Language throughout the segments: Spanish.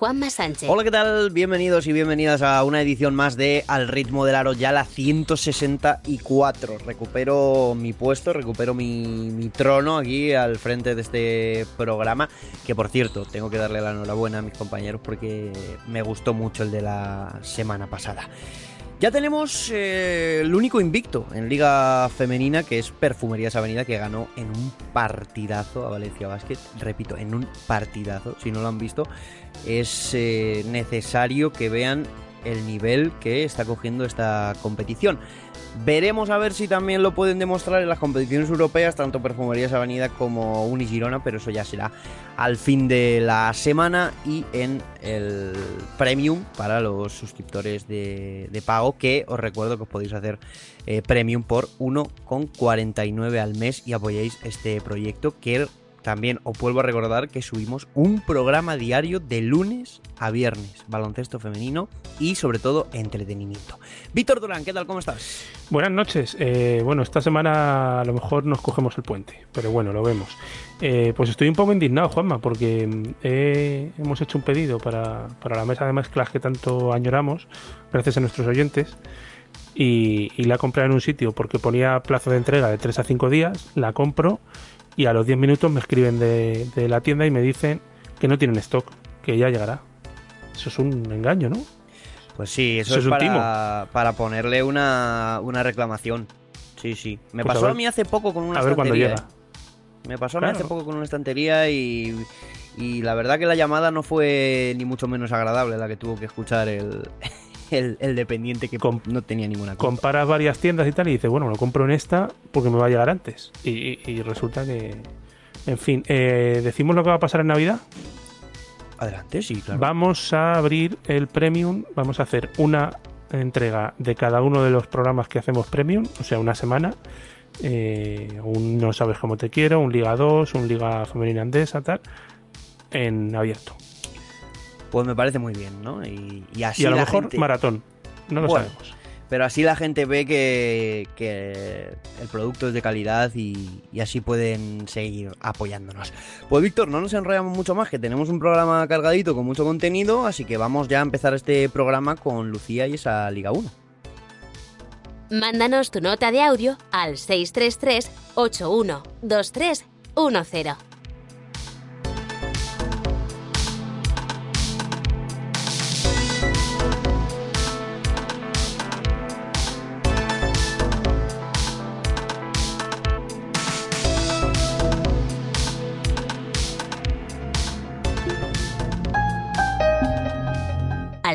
Juanma Sánchez. Hola, ¿qué tal? Bienvenidos y bienvenidas a una edición más de Al ritmo del aro, ya la 164. Recupero mi puesto, recupero mi, mi trono aquí al frente de este programa, que por cierto, tengo que darle la enhorabuena a mis compañeros porque me gustó mucho el de la semana pasada. Ya tenemos eh, el único invicto en Liga Femenina, que es Perfumerías Avenida, que ganó en un partidazo a Valencia Basket. Repito, en un partidazo. Si no lo han visto, es eh, necesario que vean el nivel que está cogiendo esta competición. Veremos a ver si también lo pueden demostrar en las competiciones europeas, tanto Perfumerías Avenida como Unigirona, pero eso ya será al fin de la semana y en el Premium para los suscriptores de, pago, que os recuerdo que os podéis hacer eh, Premium por 1,49 al mes y apoyéis este proyecto que también os vuelvo a recordar que subimos un programa diario de lunes a viernes, baloncesto femenino y sobre todo entretenimiento. Víctor Durán, ¿qué tal? ¿Cómo estás? Buenas noches. Eh, bueno, esta semana a lo mejor nos cogemos el puente, pero bueno, lo vemos. Eh, pues estoy un poco indignado, Juanma, porque mm, hemos hecho un pedido para, para, la mesa de mezclas que tanto añoramos, gracias a nuestros oyentes. Y, la compré en un sitio porque ponía plazo de entrega de 3 a 5 días, la compro y a los 10 minutos me escriben de, de, la tienda y me dicen que no tienen stock, que ya llegará. Eso es un engaño, ¿no? Pues sí, eso, eso es, es para, para, ponerle una, una, reclamación. Sí, sí. Me pues pasó a, ver, a, mí hace poco con una a ver estantería. Llega. ¿eh? Me pasó a mí hace poco con una estantería y, y la verdad que la llamada no fue ni mucho menos agradable la que tuvo que escuchar el, el, el, dependiente que Com no tenía ninguna cosa. Comparas varias tiendas y tal y dices, bueno, lo compro en esta porque me va a llegar antes. Y, y resulta que... En fin, eh, ¿decimos lo que va a pasar en Navidad? Adelante, sí, claro. Vamos a abrir el Premium, vamos a hacer una entrega de cada uno de los programas que hacemos Premium, o sea, una semana. Eh, un No sabes cómo te quiero, un Liga 2, un Liga Femenina Andesa, tal, en abierto. Pues me parece muy bien, ¿no? Y, y así y a lo la mejor gente... maratón, no lo bueno, sabemos. Pero así la gente ve que, que el producto es de calidad y, y, así pueden seguir apoyándonos. Pues Víctor, no nos enrollamos mucho más, que tenemos un programa cargadito con mucho contenido, así que vamos ya a empezar este programa con Lucía y esa Liga 1. Mándanos tu nota de audio al 633 812310.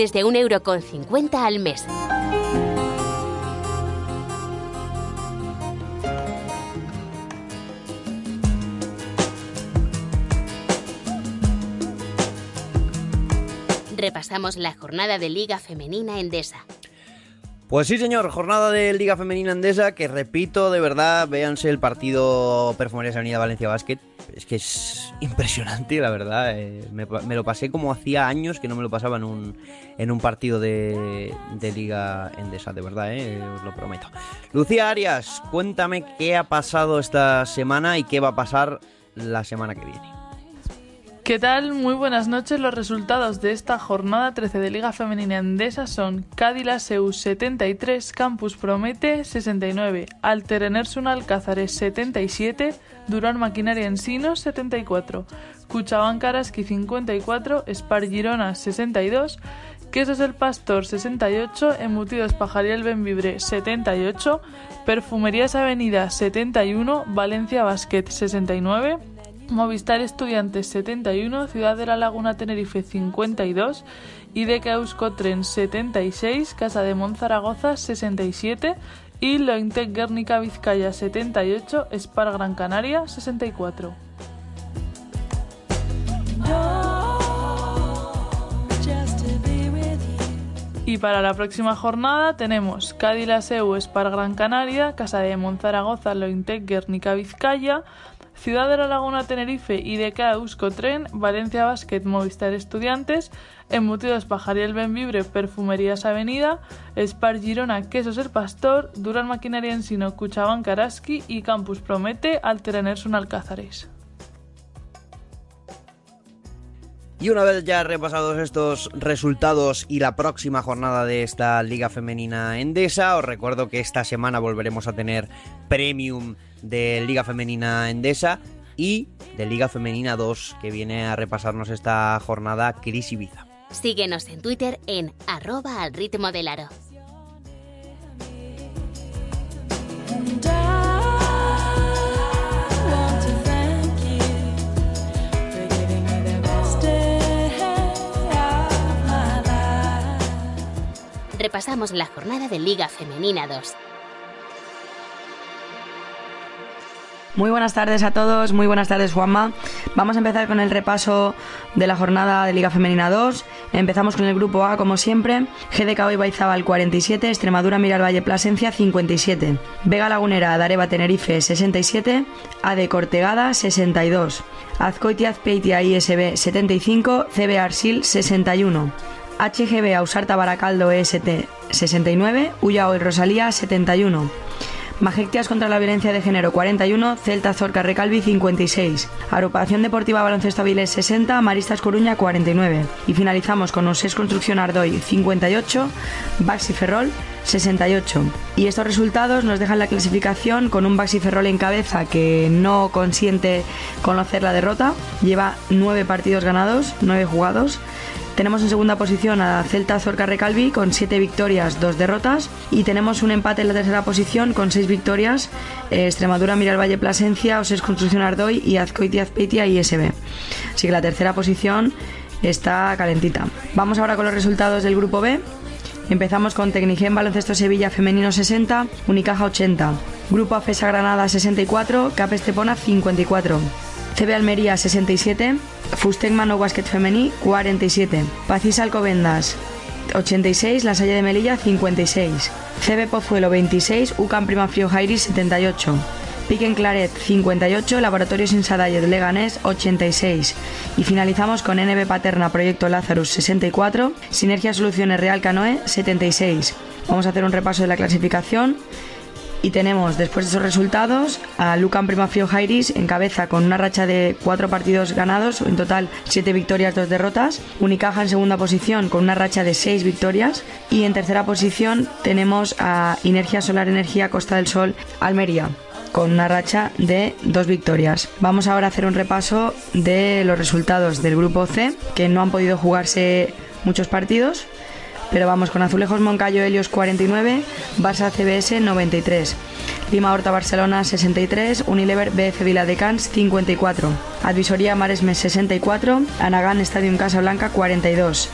Desde un euro con 50 al mes. Repasamos la jornada de Liga Femenina Endesa. Pues sí, señor, jornada de Liga Femenina Endesa, que repito, de verdad, véanse el partido Perfumerías Avenida Valencia Basket. Es que es impresionante, la verdad. Eh, me, lo pasé como hacía años que no me lo pasaba en un, en un partido de, de Liga Endesa, de verdad, eh, os lo prometo. Lucía Arias, cuéntame qué ha pasado esta semana y qué va a pasar la semana que viene. ¿Qué tal? Muy buenas noches. Los resultados de esta jornada 13 de Liga Femenina Endesa son Cádila Seus 73, Campus Promete 69, Alter Enersun Alcázares 77, Durán Maquinaria Ensinos 74, Cuchabán Karaski 54, Spar Girona 62 Quesos El Pastor 68, Embutidos Pajariel Benvibre 78, Perfumerías Avenida 71, Valencia Basket 69, Movistar Estudiantes 71, Ciudad de la Laguna Tenerife 52, IDK Euskotren 76, Casa de Monzaragoza 67 y Lointec Guernica Vizcaya 78, Spar Gran Canaria 64. Y para la próxima jornada tenemos Cádiz Laseu, Spar Gran Canaria, Casa de Monzaragoza, Lointec, Guernica Vizcaya, Ciudad de la Laguna Tenerife, IDK Euskotren, Valencia Basket, Movistar Estudiantes, Embutidos Pajariel Benvibre, Perfumerías Avenida, Spar Girona, Quesos El Pastor, Duran Maquinaria Ensino, Cuchaban Karaski y Campus Promete, Alterenersun Alcázares. Y una vez ya repasados estos resultados y la próxima jornada de esta Liga Femenina Endesa, os recuerdo que esta semana volveremos a tener Premium de Liga Femenina Endesa y de Liga Femenina 2, que viene a repasarnos esta jornada Cris Ibiza. Síguenos en Twitter en arroba al ritmo del aro. Repasamos la jornada de Liga Femenina 2. Muy buenas tardes a todos, muy buenas tardes Juanma. Vamos a empezar con el repaso de la jornada de Liga Femenina 2. Empezamos con el grupo A como siempre. GDK Ibaizabal 47, Extremadura Miral Valle Plasencia 57, Vega Lagunera Dareva Tenerife 67, AD Cortegada 62, Azcoitia Azpeitia ISB 75, CB Arsil 61. HGB Ausarta Baracaldo EST 69, Ullao y Rosalía 71. Majectias contra la violencia de género 41, Celta Zorca Recalvi 56, Agrupación Deportiva Baloncesto Avilés 60, Maristas Coruña 49 y finalizamos con Osés Construcción Ardoy 58, Baxi Ferrol 68. Y estos resultados nos dejan la clasificación con un Baxi Ferrol en cabeza que no consiente conocer la derrota, lleva 9 partidos ganados, 9 jugados. Tenemos en segunda posición a Celta Zorca Recalvi con 7 victorias, 2 derrotas. Y tenemos un empate en la tercera posición con 6 victorias. eh, Extremadura, Miral Valle Plasencia, Oses Construcción Ardoy y Azcoitia Azpeitia ISB. Así que la tercera posición está calentita. Vamos ahora con los resultados del grupo B. Empezamos con Tecnigen Baloncesto Sevilla Femenino 60, Unicaja 80. Grupo AFESA Granada 64, Cap Estepona 54. CB Almería 67, Fustec Mano Basket Femení 47, Pacís Alcobendas 86, La Salle de Melilla 56, CB Pozuelo 26, UCAM Prima Frío Jairis 78, Piquen Claret 58, Laboratorios Insadayet Leganés 86 y finalizamos con NB Paterna Proyecto Lazarus 64, Sinergia Soluciones Real Canoe 76. Vamos a hacer un repaso de la clasificación y tenemos, después de esos resultados, a Lucan Primafrio Jairis en cabeza con una racha de cuatro partidos ganados, en total siete victorias, dos derrotas. Unicaja en segunda posición con una racha de seis victorias. Y en tercera posición tenemos a Energía Solar Energía Costa del Sol Almería con una racha de dos victorias. Vamos ahora a hacer un repaso de los resultados del grupo C, que no han podido jugarse muchos partidos. Pero vamos con Azulejos Moncayo Helios 49, Barça CBS 93, Lima Horta Barcelona 63, Unilever BF Viladecans 54, Advisoría Maresme 64, Anagán Stadium Casablanca 42.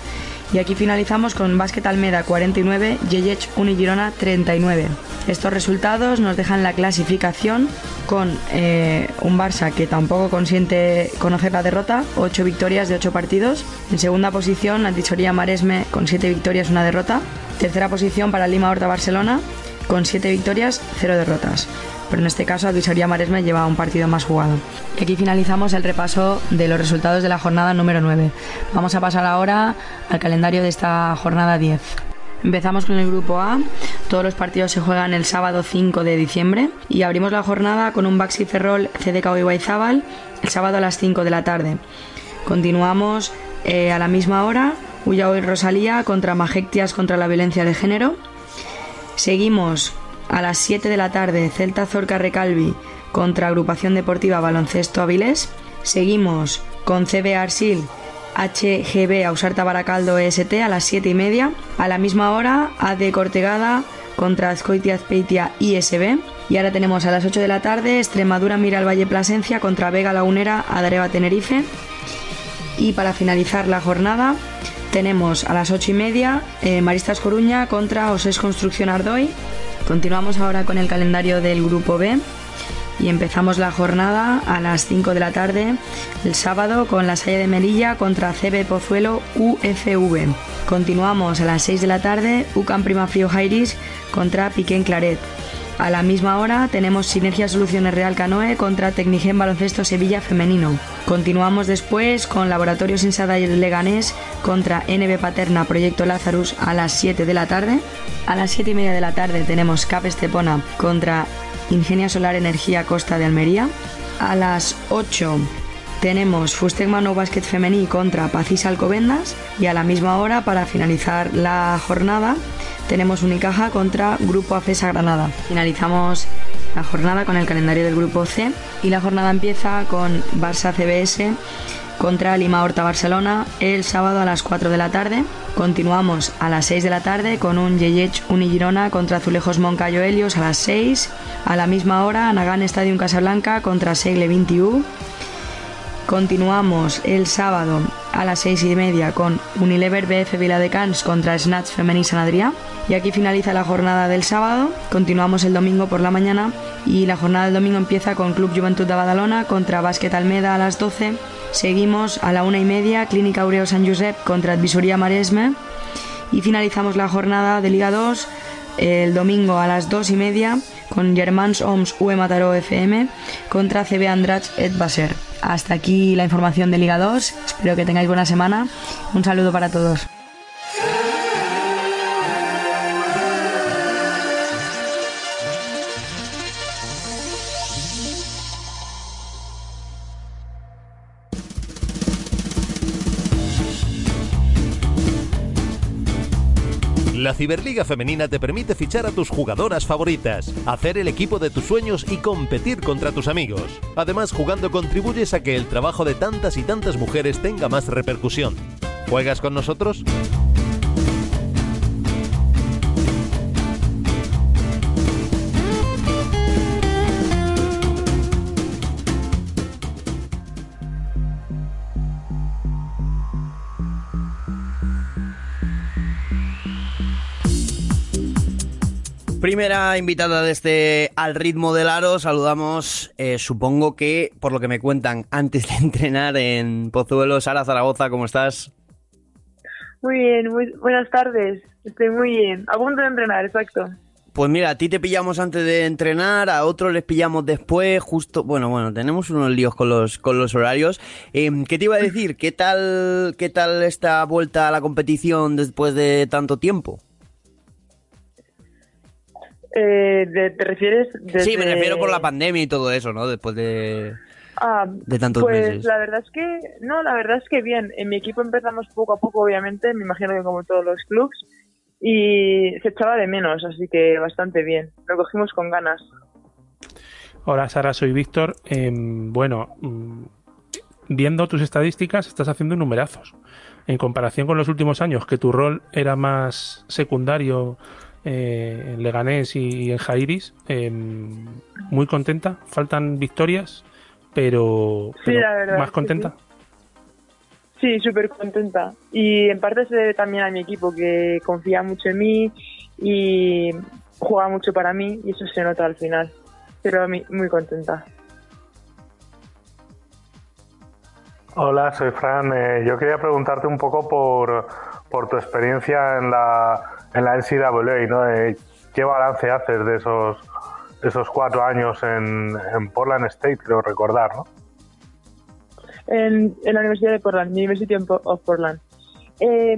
Y aquí finalizamos con Básquet Almeda 49, Yeyech Unigirona 39. Estos resultados nos dejan la clasificación con eh, un Barça que tampoco consiente conocer la derrota, 8 victorias de 8 partidos. En segunda posición, Advisoría Maresme con 7 victorias, una derrota. Tercera posición para Lima Horta Barcelona con 7 victorias, 0 derrotas. Pero en este caso, Advisoría Maresme lleva un partido más jugado. Y aquí finalizamos el repaso de los resultados de la jornada número 9. Vamos a pasar ahora al calendario de esta jornada 10. Empezamos con el grupo A. Todos los partidos se juegan el sábado 5 de diciembre y abrimos la jornada con un Baxi Ferrol CDK Ibaizábal el sábado a las 5 de la tarde. Continuamos eh, a la misma hora Ullao y Rosalía contra Majectias contra la violencia de género. Seguimos a las 7 de la tarde Celta Zorca Recalvi contra Agrupación Deportiva Baloncesto Avilés. Seguimos con CB Arsil HGB Ausarta Baracaldo EST a las 7 y media. A la misma hora, AD Cortegada contra Azcoitia Azpeitia ISB. Y ahora tenemos a las 8 de la tarde Extremadura Mira al Valle Plasencia contra Vega Lagunera Adareva Tenerife. Y para finalizar la jornada tenemos a las 8 y media eh, Maristas Coruña contra Osés Construcción Ardoy. Continuamos ahora con el calendario del grupo B y empezamos la jornada a las 5 de la tarde el sábado con la Salle de Melilla contra CB Pozuelo UFV. Continuamos a las 6 de la tarde UCAM Prima Frío Jairis contra Piquén Claret. A la misma hora tenemos Sinergia Soluciones Real Canoe contra Tecnigen Baloncesto Sevilla Femenino. Continuamos después con Laboratorios Insada y Leganés contra NB Paterna Proyecto Lazarus a las 7 de la tarde. A las 7 y media de la tarde tenemos Cap Estepona contra Ingenia Solar Energía Costa de Almería. A las 8 tenemos Fustegma No Basket Femení contra Pacís Alcobendas y a la misma hora para finalizar la jornada tenemos Unicaja contra Grupo AFESA Granada. Finalizamos la jornada con el calendario del Grupo C y la jornada empieza con Barça CBS contra Lima Horta Barcelona el sábado a las 4 de la tarde. Continuamos a las 6 de la tarde con un Yeyech Unigirona contra Azulejos Moncayo Helios a las 6. A la misma hora, Nagán Stadium Casablanca contra Segle 21. Continuamos el sábado a las 6 y media con Unilever BF Viladecans contra Snatch Femení San Adrià. Y aquí finaliza la jornada del sábado. Continuamos el domingo por la mañana y la jornada del domingo empieza con Club Juventud de Badalona contra Básquet Almeda a las 12 Seguimos a la una y media, Clínica Aureo San Josep contra Advisoría Maresme. Y finalizamos la jornada de Liga 2 el domingo a las dos y media con Germans Oms UE Mataró FM contra CB Andrach et Baser. Hasta aquí la información de Liga 2. Espero que tengáis buena semana. Un saludo para todos. Ciberliga Femenina te permite fichar a tus jugadoras favoritas, hacer el equipo de tus sueños y competir contra tus amigos. Además, jugando contribuyes a que el trabajo de tantas y tantas mujeres tenga más repercusión. ¿Juegas con nosotros? Primera invitada de este Al ritmo del aro, saludamos, eh, supongo que, por lo que me cuentan, antes de entrenar en Pozuelo, Sara Zaragoza, ¿cómo estás? Muy bien, muy, buenas tardes, estoy muy bien, a punto de entrenar, exacto. Pues mira, a ti te pillamos antes de entrenar, a otros les pillamos después, justo, bueno, bueno, tenemos unos líos con los, con los horarios. Em, ¿Qué te iba a decir? ¿Qué tal, ¿Qué tal esta vuelta a la competición después de tanto tiempo? Eh, ¿Te refieres? Sí, me refiero por la pandemia y todo eso, ¿no? Después de, ah, de tantos pues meses. la verdad es que, no, la verdad es que bien. En mi equipo empezamos poco a poco, obviamente, me imagino que como todos los clubs, y se echaba de menos, así que bastante bien. Lo cogimos con ganas. Hola Sara, soy Víctor. Em, bueno, mm, viendo tus estadísticas, estás haciendo numerazos. En comparación con los últimos años, que tu rol era más secundario eh, en Leganés y, en Jairis. em, muy contenta. Faltan victorias, pero, Sí, pero la verdad más contenta. Sí, súper contenta. Y en parte se debe también a mi equipo, que confía mucho en mí y juega mucho para mí, y eso se nota al final. Pero a mí, muy contenta. Hola, soy Fran. Eh, yo quería preguntarte un poco por, por tu experiencia en la, en la NCAA, ¿no? Eh, ¿Qué balance haces de esos, esos cuatro años en, Portland State, creo recordar, ¿no? en, la Universidad de Portland, University of Portland. Eh,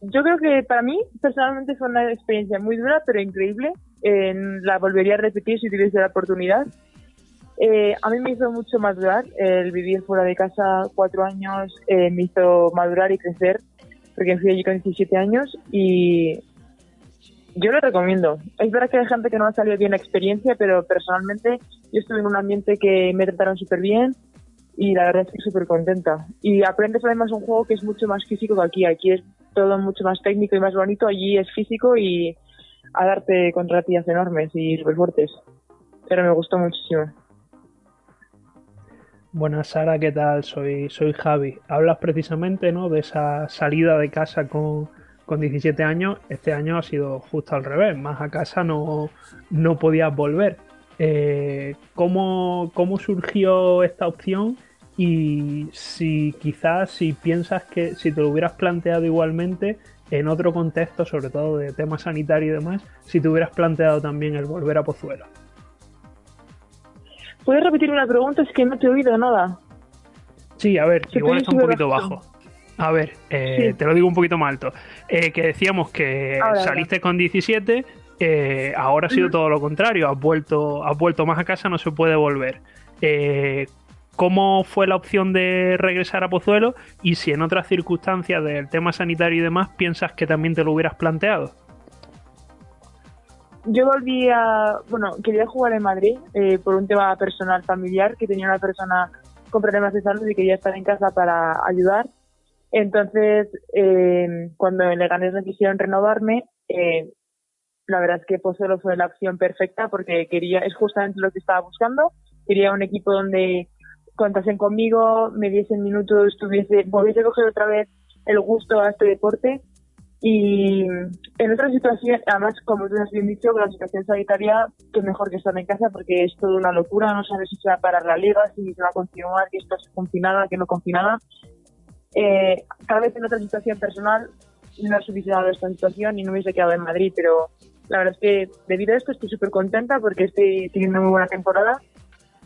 yo creo que para mí, personalmente, fue una experiencia muy dura, pero increíble. Eh, la volvería a repetir si tuviese la oportunidad. Eh, a mí me hizo mucho madurar el vivir fuera de casa cuatro años, eh, me hizo madurar y crecer, porque fui allí con 17 años y yo lo recomiendo. Es verdad que hay gente que no ha salido bien la experiencia, pero personalmente yo estuve en un ambiente que me trataron súper bien y la verdad es que súper contenta. Y aprendes además un juego que es mucho más físico que aquí. Aquí es todo mucho más técnico y más bonito, allí es físico y a darte contra tías enormes y súper fuertes. Pero me gustó muchísimo. Buenas Sara, ¿qué tal? Soy, soy Javi. Hablas precisamente ¿no? de esa salida de casa con, con 17 años. Este año ha sido justo al revés, más a casa no, no podías volver. Eh, ¿cómo, ¿Cómo surgió esta opción y si quizás si piensas que si te lo hubieras planteado igualmente en otro contexto, sobre todo de tema sanitario y demás, si te hubieras planteado también el volver a Pozuelo. ¿Puedes repetir una pregunta? Es que no te he oído nada. Sí, a ver, igual está un poquito bajo. A ver, eh, te lo digo un poquito más alto. Eh, que decíamos que saliste con 17, eh, ahora ha sido todo lo contrario. Has vuelto, has vuelto más a casa, no se puede volver. Cómo fue la opción de regresar a Pozuelo y si en otras circunstancias del tema sanitario y demás piensas que también te lo hubieras planteado. Yo volví a, bueno, quería jugar en Madrid eh, por un tema personal familiar, que tenía una persona con problemas de salud y quería estar en casa para ayudar. Entonces, eh, cuando le gané la decisión renovarme, eh, la verdad es que Pozuelo fue la opción perfecta porque quería, es justamente lo que estaba buscando. Quería un equipo donde contasen conmigo, me diesen minutos, tuviese, volviese a coger otra vez el gusto a este deporte. Y en otra situación, además, como tú has bien dicho, con la situación sanitaria, que mejor que estar en casa porque es toda una locura, no sabes si se va a parar la liga, si se va a continuar, que esto es confinada, que no confinada. Eh, cada vez en otra situación personal no hubiese dado esta situación y no hubiese quedado en Madrid, pero la verdad es que debido a esto estoy súper contenta porque estoy teniendo muy buena temporada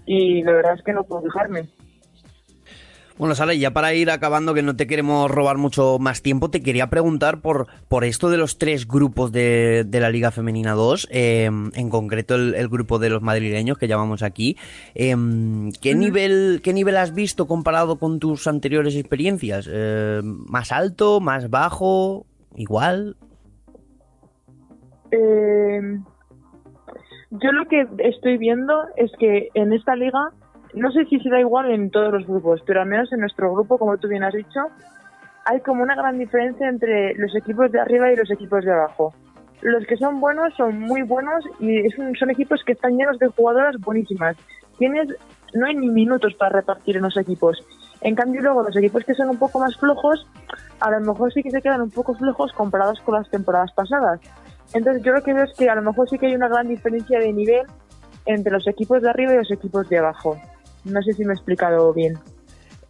y la verdad es que no puedo dejarme. Bueno, Sara, ya para ir acabando, que no te queremos robar mucho más tiempo, te quería preguntar por, por esto de los tres grupos de, la Liga Femenina 2, em, en concreto el, grupo de los madrileños que llamamos aquí. Em, ¿qué, nivel, ¿Qué nivel has visto comparado con tus anteriores experiencias? Em, ¿Más alto, más bajo, igual? yo lo que estoy viendo es que en esta liga, no sé si será igual en todos los grupos, pero al menos en nuestro grupo, como tú bien has dicho, hay como una gran diferencia entre los equipos de arriba y los equipos de abajo. Los que son buenos son muy buenos y son equipos que están llenos de jugadoras buenísimas. Tienes, no hay ni minutos para repartir en los equipos. En cambio, luego los equipos que son un poco más flojos, a lo mejor sí que se quedan un poco flojos comparados con las temporadas pasadas. Entonces yo lo que veo es que a lo mejor sí que hay una gran diferencia de nivel entre los equipos de arriba y los equipos de abajo. No sé si me he explicado bien.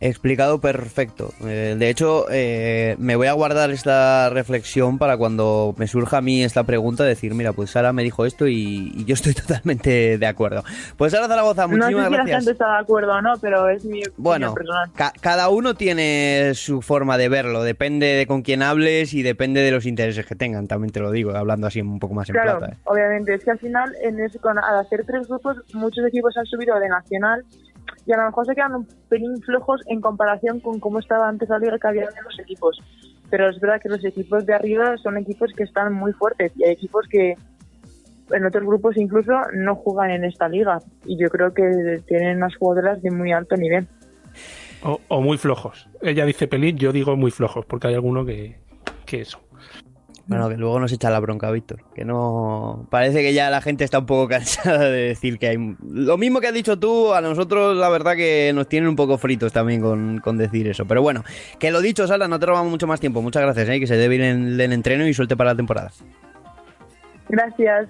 Explicado perfecto. Eh, de hecho, eh, me voy a guardar esta reflexión para cuando me surja a mí esta pregunta, decir, mira, pues Sara me dijo esto y, yo estoy totalmente de acuerdo. Pues Sara Zaragoza, muchísimas no sé si la gente está de acuerdo o no, pero es mi bueno, personal. cada uno tiene su forma de verlo, depende de con quién hables y depende de los intereses que tengan, también te lo digo, hablando así un poco más en plata. ¿eh? obviamente, es que al final, en al hacer tres grupos, muchos equipos han subido de nacional y a lo mejor se quedan un pelín flojos en comparación con cómo estaba antes la liga que había de los equipos. Pero es verdad que los equipos de arriba son equipos que están muy fuertes y hay equipos que en otros grupos incluso no juegan en esta liga y yo creo que tienen unas jugadoras de muy alto nivel. O, muy flojos. Ella dice pelín, yo digo muy flojos, porque hay alguno que, que eso. Bueno, que luego nos echa la bronca, Víctor. Que no. Parece que ya la gente está un poco cansada de decir que hay. Lo mismo que has dicho tú, a nosotros la verdad que nos tienen un poco fritos también con, decir eso. Pero bueno, que lo dicho, Sala, no te robamos mucho más tiempo. Muchas gracias, ¿eh? que se dé bien el, el entreno y suelte para la temporada. Gracias.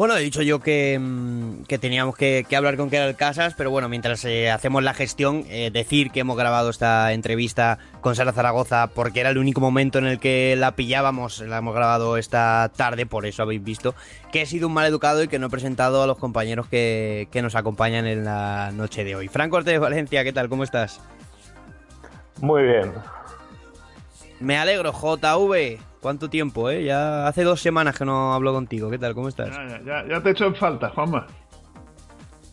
Bueno, he dicho yo que, mm, teníamos que, hablar con Keral Casas, pero bueno, mientras eh, hacemos la gestión, eh, decir que hemos grabado esta entrevista con Sara Zaragoza porque era el único momento en el que la pillábamos, la hemos grabado esta tarde, por eso habéis visto que he sido un mal educado y que no he presentado a los compañeros que, que nos acompañan en la noche de hoy. Franco Ortez de Valencia, ¿qué tal? ¿Cómo estás? Muy bien. Me alegro, JV. ¿Cuánto tiempo, eh? Ya hace dos semanas que no hablo contigo. ¿Qué tal? ¿Cómo estás? Ya, ya, te he hecho en falta, Juanma.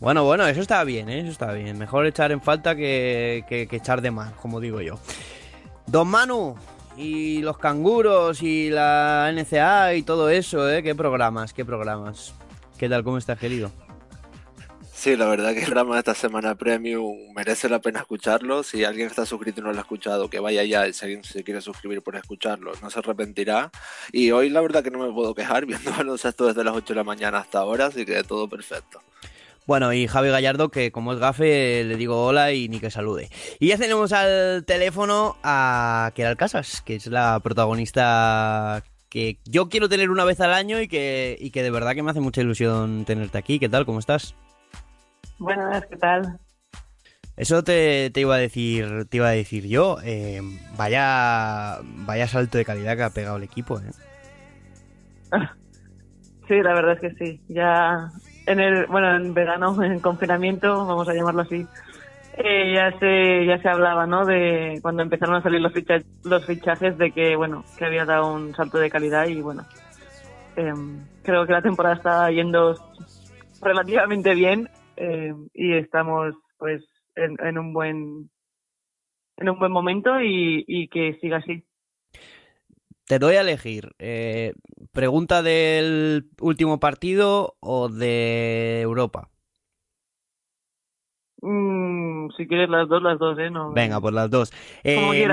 Bueno, bueno, eso está bien, ¿eh? Eso está bien. Mejor echar en falta que, echar de mal, como digo yo. Don Manu y los canguros y la NCA y todo eso, ¿eh? ¿Qué programas? ¿Qué programas? ¿Qué tal? ¿Cómo estás, querido? Sí, la verdad que el programa de esta semana Premium merece la pena escucharlo. Si alguien está suscrito y no lo ha escuchado, que vaya ya. Si alguien se quiere suscribir por escucharlo, no se arrepentirá. Y hoy la verdad que no me puedo quejar viendo baloncesto desde las 8 de la mañana hasta ahora, así que todo perfecto. Bueno, y Javi Gallardo, que como es gafe, le digo hola y ni que salude. Y ya tenemos al teléfono a Keral Casas, que es la protagonista que yo quiero tener una vez al año y que, y que de verdad que me hace mucha ilusión tenerte aquí. ¿Qué tal? ¿Cómo estás? Buenas, ¿qué tal? Eso te, iba a decir, te iba a decir yo. Eh, vaya, vaya salto de calidad que ha pegado el equipo. ¿eh? Sí, la verdad es que sí. Ya en el, bueno, en verano, en confinamiento, vamos a llamarlo así, eh, ya se ya se hablaba, ¿no? De cuando empezaron a salir los fichajes, los fichajes de que, bueno, que había dado un salto de calidad y bueno, em, creo que la temporada está yendo relativamente bien eh, y estamos pues en, un buen en un buen momento y, que siga así. Te doy a elegir. Eh, ¿Pregunta del último partido o de Europa? Mm, si quieres las dos, las dos, ¿eh? No, Venga, pues las dos. Eh,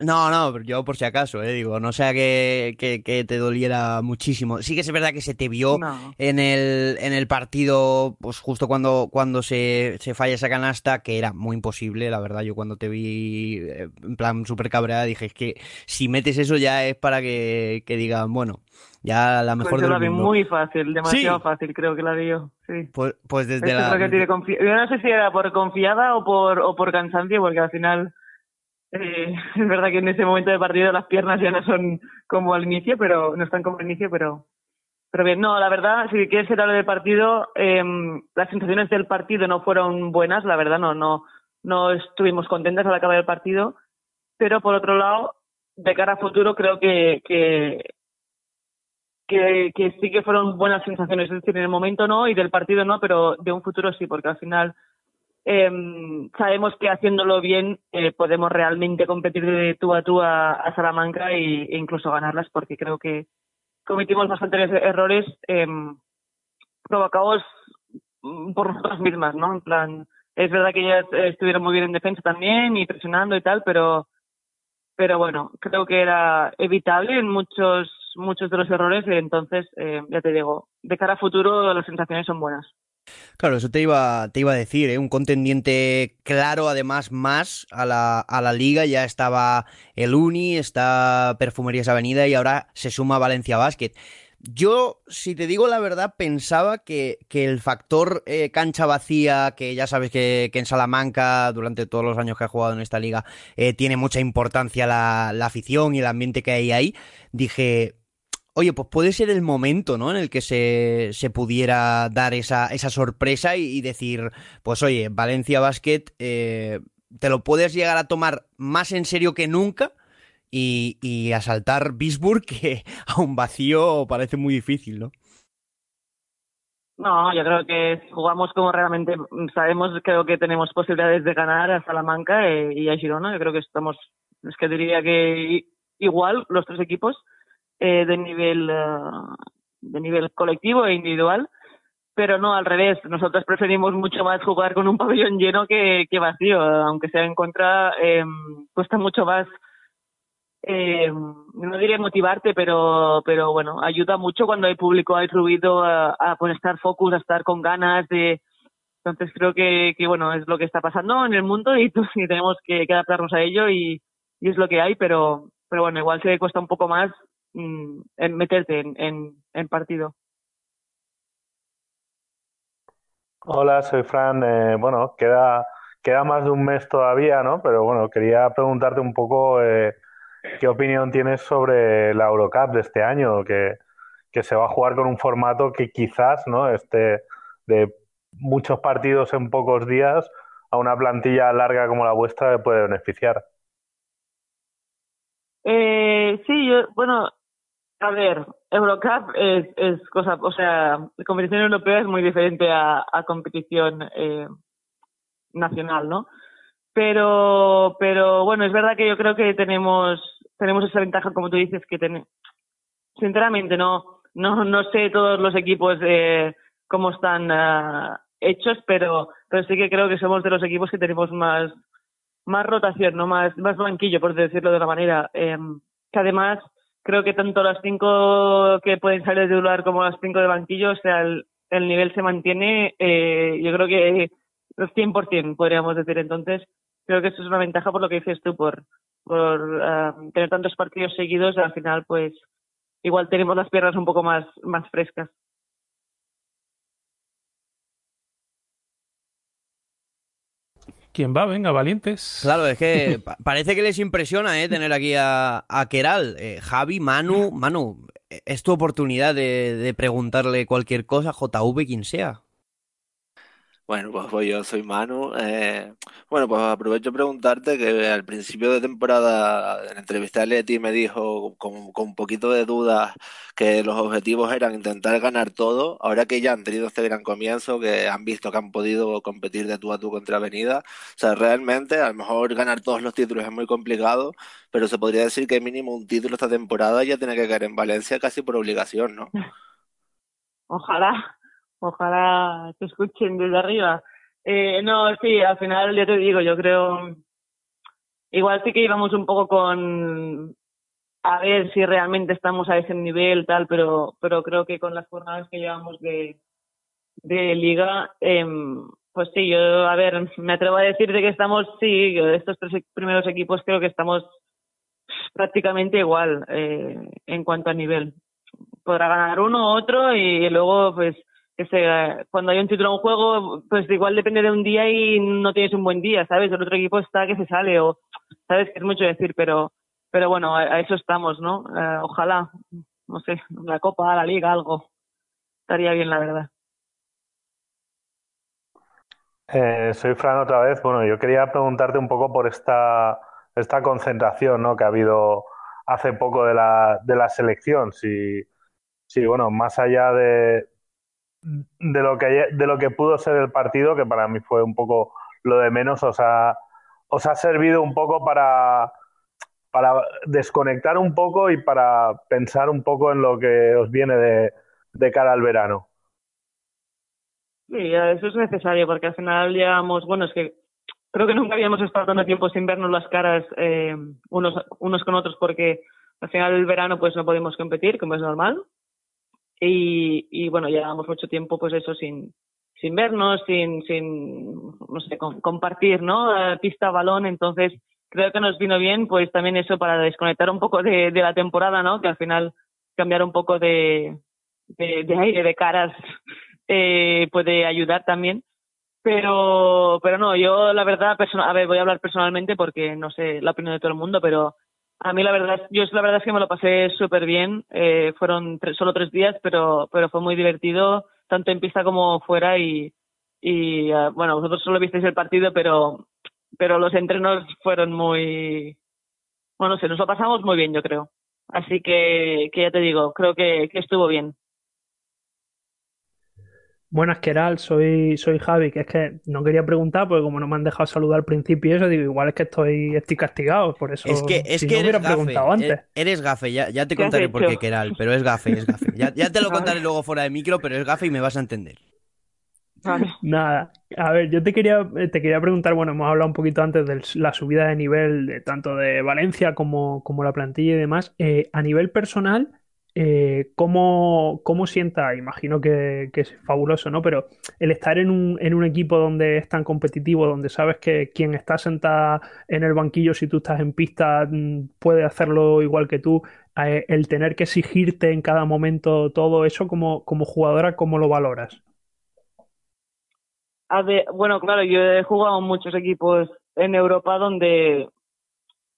no, no, yo por si acaso, eh, digo, no sea que, que, te doliera muchísimo. Sí que es verdad que se te vio en, el, en el partido, pues justo cuando, cuando se, se falla esa canasta, que era muy imposible, la verdad. Yo cuando te vi eh, en plan súper cabreada dije, es que si metes eso ya es para que, que digan, bueno, ya la mejor pues yo la vi muy fácil, demasiado fácil, creo que la vi yo. Sí. Pues, pues desde la. Yo no sé si era por confiada o por, o por cansancio, porque al final. Eh, es verdad que en ese momento de partido las piernas ya no son como al inicio, pero no están como al inicio, pero pero bien, no, la verdad, si quieres que del partido, eh, las sensaciones del partido no fueron buenas, la verdad, no, no, no estuvimos contentas al acabar el partido, pero por otro lado, de cara a futuro, creo que, que que, sí que fueron buenas sensaciones, es decir, en el momento no y del partido no, pero de un futuro sí, porque al final em, sabemos que haciéndolo bien eh, podemos realmente competir de tú a tú a, Salamanca e, incluso ganarlas, porque creo que cometimos bastantes errores em, provocados por nosotras mismas, ¿no? En plan, es verdad que ellas estuvieron muy bien en defensa también y presionando y tal, pero pero bueno, creo que era evitable en muchos muchos de los errores, entonces, eh, ya te digo, de cara a futuro las sensaciones son buenas. Claro, eso te iba, te iba a decir, ¿eh? un contendiente claro, además, más a la, a la liga. Ya estaba el Uni, está Perfumerías Avenida y ahora se suma Valencia Basket. Yo, si te digo la verdad, pensaba que, que el factor eh, cancha vacía, que ya sabes que, que, en Salamanca, durante todos los años que ha jugado en esta liga, eh, tiene mucha importancia la, la afición y el ambiente que hay ahí, dije, Oye, pues puede ser el momento, ¿no? En el que se, se pudiera dar esa, esa sorpresa y, decir, pues oye, Valencia Basket, eh, te lo puedes llegar a tomar más en serio que nunca y, y asaltar Bisburg, que a un vacío parece muy difícil, ¿no? No, yo creo que jugamos como realmente sabemos, creo que tenemos posibilidades de ganar a Salamanca eh, y a Girona. Yo creo que estamos, es que diría que igual los tres equipos eh, de nivel eh, de nivel colectivo e individual pero no al revés. Nosotros preferimos mucho más jugar con un pabellón lleno que, que vacío. Aunque sea en contra eh, cuesta mucho más eh, no diré motivarte pero pero bueno ayuda mucho cuando hay público hay ruido a, a pues, estar focus a estar con ganas de entonces creo que, que bueno es lo que está pasando en el mundo y, y tenemos que, que adaptarnos a ello y, y es lo que hay pero pero bueno igual se cuesta un poco más Mm, en meterte en, en, partido. Hola, soy Fran. Eh, bueno, queda, queda más de un mes todavía, ¿no? Pero bueno, quería preguntarte un poco eh, qué opinión tienes sobre la Eurocup de este año, que, que se va a jugar con un formato que quizás, ¿no? Este, de muchos partidos en pocos días, a una plantilla larga como la vuestra le puede beneficiar. Eh, sí, yo, bueno, a ver, Eurocup es, es cosa, o sea, la competición europea es muy diferente a, a competición eh, nacional, ¿no? Pero, pero bueno, es verdad que yo creo que tenemos, tenemos esa ventaja, como tú dices, que tenemos. Sinceramente, no, no, no sé todos los equipos eh, cómo están uh, hechos, pero, pero sí que creo que somos de los equipos que tenemos más, más rotación, no más, más banquillo, por decirlo de una manera. Eh, que además creo que tanto las cinco que pueden salir de titular como las cinco de banquillo, o sea, el, el nivel se mantiene, eh, yo creo que 100% podríamos decir. Entonces, creo que eso es una ventaja por lo que dices tú, por, por uh, tener tantos partidos seguidos, al final, pues, igual tenemos las piernas un poco más, más frescas. ¿Quién va? Venga, valientes. Claro, es que parece que les impresiona ¿eh? tener aquí a, a Keral. Eh, Javi, Manu, Manu, es tu oportunidad de, de preguntarle cualquier cosa, JV, quien sea. Bueno, pues, pues yo soy Manu. Eh, bueno, pues aprovecho preguntarte que al principio de temporada en la entrevista a Leti me dijo con, con un poquito de dudas que los objetivos eran intentar ganar todo. Ahora que ya han tenido este gran comienzo, que han visto que han podido competir de tú a tú contra Avenida, o sea, realmente a lo mejor ganar todos los títulos es muy complicado, pero se podría decir que mínimo un título esta temporada ya tiene que caer en Valencia casi por obligación, ¿no? Ojalá ojalá te escuchen desde arriba. Eh, no, sí, al final ya te digo, yo creo, igual sí que íbamos un poco con a ver si realmente estamos a ese nivel tal, pero pero creo que con las jornadas que llevamos de de liga, eh, pues sí, yo a ver, me atrevo a decirte que estamos, sí, estos tres primeros equipos creo que estamos prácticamente igual eh, en cuanto a nivel. Podrá ganar uno u otro y luego pues que cuando hay un título en juego, pues igual depende de un día y no tienes un buen día, ¿sabes? El otro equipo está que se sale o, ¿sabes? Es mucho decir, pero, pero bueno, a, eso estamos, ¿no? Eh, ojalá, no sé, la Copa, la Liga, algo. Estaría bien, la verdad. Eh, soy Fran otra vez. Bueno, yo quería preguntarte un poco por esta, esta concentración ¿no? que ha habido hace poco de la, de la selección. Si, si, bueno, más allá de, de lo que de lo que pudo ser el partido, que para mí fue un poco lo de menos, os ha, os ha servido un poco para, para desconectar un poco y para pensar un poco en lo que os viene de, de cara al verano. Sí, eso es necesario porque al final llevamos, bueno, es que creo que nunca habíamos estado tanto tiempo sin vernos las caras eh, unos, unos con otros porque al final del verano pues no podemos competir, como es normal. Y, y bueno, llevamos mucho tiempo, pues eso, sin, sin vernos, sin, sin, no sé, compartir, ¿no? Pista, balón, entonces creo que nos vino bien, pues también eso para desconectar un poco de, de la temporada, ¿no? Que al final cambiar un poco de, de, de aire, de caras, eh, puede ayudar también. Pero, pero no, yo la verdad, a ver, voy a hablar personalmente porque no sé la opinión de todo el mundo, pero a mí la verdad, yo la verdad es que me lo pasé súper bien. Eh, fueron solo tres días, pero, pero fue muy divertido, tanto en pista como fuera. Y, y uh, bueno, vosotros solo visteis el partido, pero, pero los entrenos fueron muy, bueno, no sé, nos lo pasamos muy bien, yo creo. Así que, que ya te digo, creo que, que estuvo bien. Buenas, Keral, soy, soy Javi, que es que no quería preguntar porque como no me han dejado saludar al principio y eso, digo, igual es que estoy, estoy castigado, por eso es que, es si que no eres hubiera gafe, preguntado antes. e- Eres gafe, ya, ya te ¿Qué has contaré por qué? Keral, pero es gafe, es gafe. Ya, ya te lo contaré luego fuera de micro, pero es gafe y me vas a entender. Vale. Nada, a ver, yo te quería, te quería preguntar, bueno, hemos hablado un poquito antes de la subida de nivel de tanto de Valencia como, como la plantilla y demás. Eh, a nivel personal, eh, ¿cómo, cómo sienta? Imagino que, es fabuloso, ¿no? Pero el estar en un, en un equipo donde es tan competitivo, donde sabes que quien está sentada en el banquillo, si tú estás en pista, mm, puede hacerlo igual que tú, eh, el tener que exigirte en cada momento todo eso, como, como jugadora, ¿cómo lo valoras? Bueno, claro, yo he jugado en muchos equipos en Europa donde,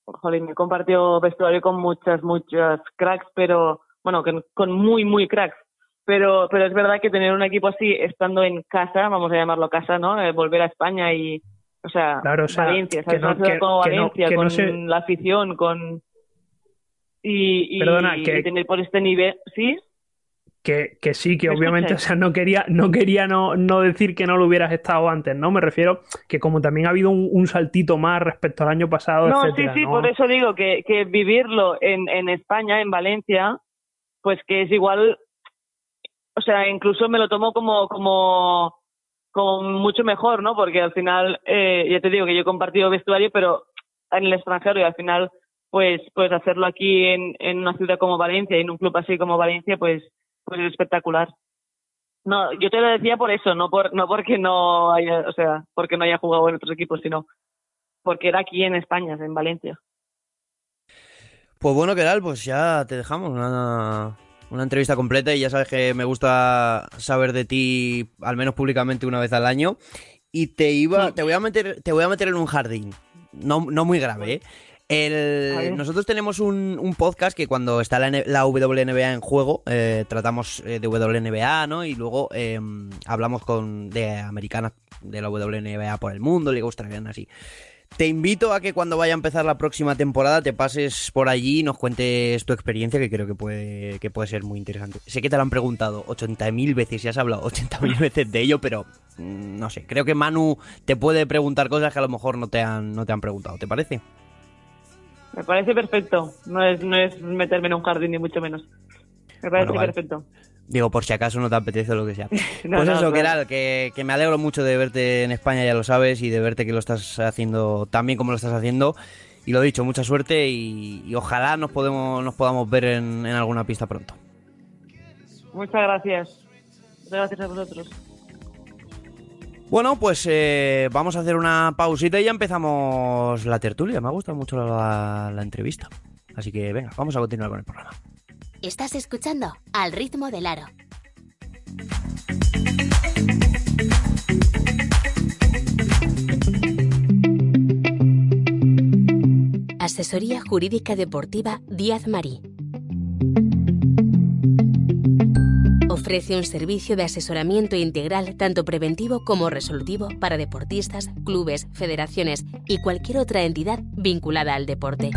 jolín, he compartido vestuario con muchas, muchas cracks, pero, bueno, que- con muy, muy cracks. Pero, pero es verdad que tener un equipo así, estando en casa, vamos a llamarlo casa, ¿no? Eh, volver a España y, o sea, Claro, o sea, Valencia, que ¿sabes? no- que- como que no- Valencia, que no con se- la afición, con... Y, y, Perdona, que- y tener por este nivel, ¿sí? Que, que sí, que ¿Me obviamente, o sea, no quería, no quería no, no decir que no lo hubieras estado antes, ¿no? Me refiero que como también ha habido un, un saltito más respecto al año pasado, No, etcétera, sí, sí, ¿no? por eso digo que, que vivirlo en, en España, en Valencia, pues que es igual, o sea, incluso me lo tomo como, como, como mucho mejor, ¿no? Porque al final, eh, ya te digo que yo he compartido vestuario, pero en el extranjero y al final, pues, pues hacerlo aquí en, en una ciudad como Valencia y en un club así como Valencia, pues, pues es espectacular. No, yo te lo decía por eso, no por, no porque no haya, o sea, porque no haya jugado en otros equipos, sino porque era aquí en España, en Valencia. Pues bueno, Keral, pues ya te dejamos una, una entrevista completa y ya sabes que me gusta saber de ti al menos públicamente una vez al año. Y te iba te voy a meter te voy a meter en un jardín. No, no muy grave ¿eh? El, nosotros tenemos un, un, podcast que cuando está la, la WNBA en juego eh, tratamos eh, de WNBA no y luego eh, hablamos con de americanas de la WNBA por el mundo liga australiana así te invito a que cuando vaya a empezar la próxima temporada te pases por allí y nos cuentes tu experiencia, que creo que puede, que puede ser muy interesante. Sé que te lo han preguntado 80.000 veces y has hablado 80.000 veces de ello, pero mm, no sé, creo que Manu te puede preguntar cosas que a lo mejor no te han, no te han preguntado, ¿te parece? Me parece perfecto, no es, no es meterme en un jardín ni mucho menos. Me parece Bueno, vale. Digo, por si acaso no te apetece o lo que sea. No, pues no, eso, claro. Keral, que, que me alegro mucho de verte en España, ya lo sabes, y de verte que lo estás haciendo tan bien como lo estás haciendo. Y lo dicho, mucha suerte y, y ojalá nos, podemos, nos podamos ver en, en alguna pista pronto. Muchas gracias. Muchas gracias a vosotros. Bueno, pues eh, vamos a hacer una pausita y ya empezamos la tertulia. Me ha gustado mucho la, la entrevista. Así que venga, vamos a continuar con el programa. Estás escuchando Al ritmo del aro. Asesoría Jurídica Deportiva Díaz Marí. Ofrece un servicio de asesoramiento integral tanto preventivo como resolutivo para deportistas, clubes, federaciones y cualquier otra entidad vinculada al deporte.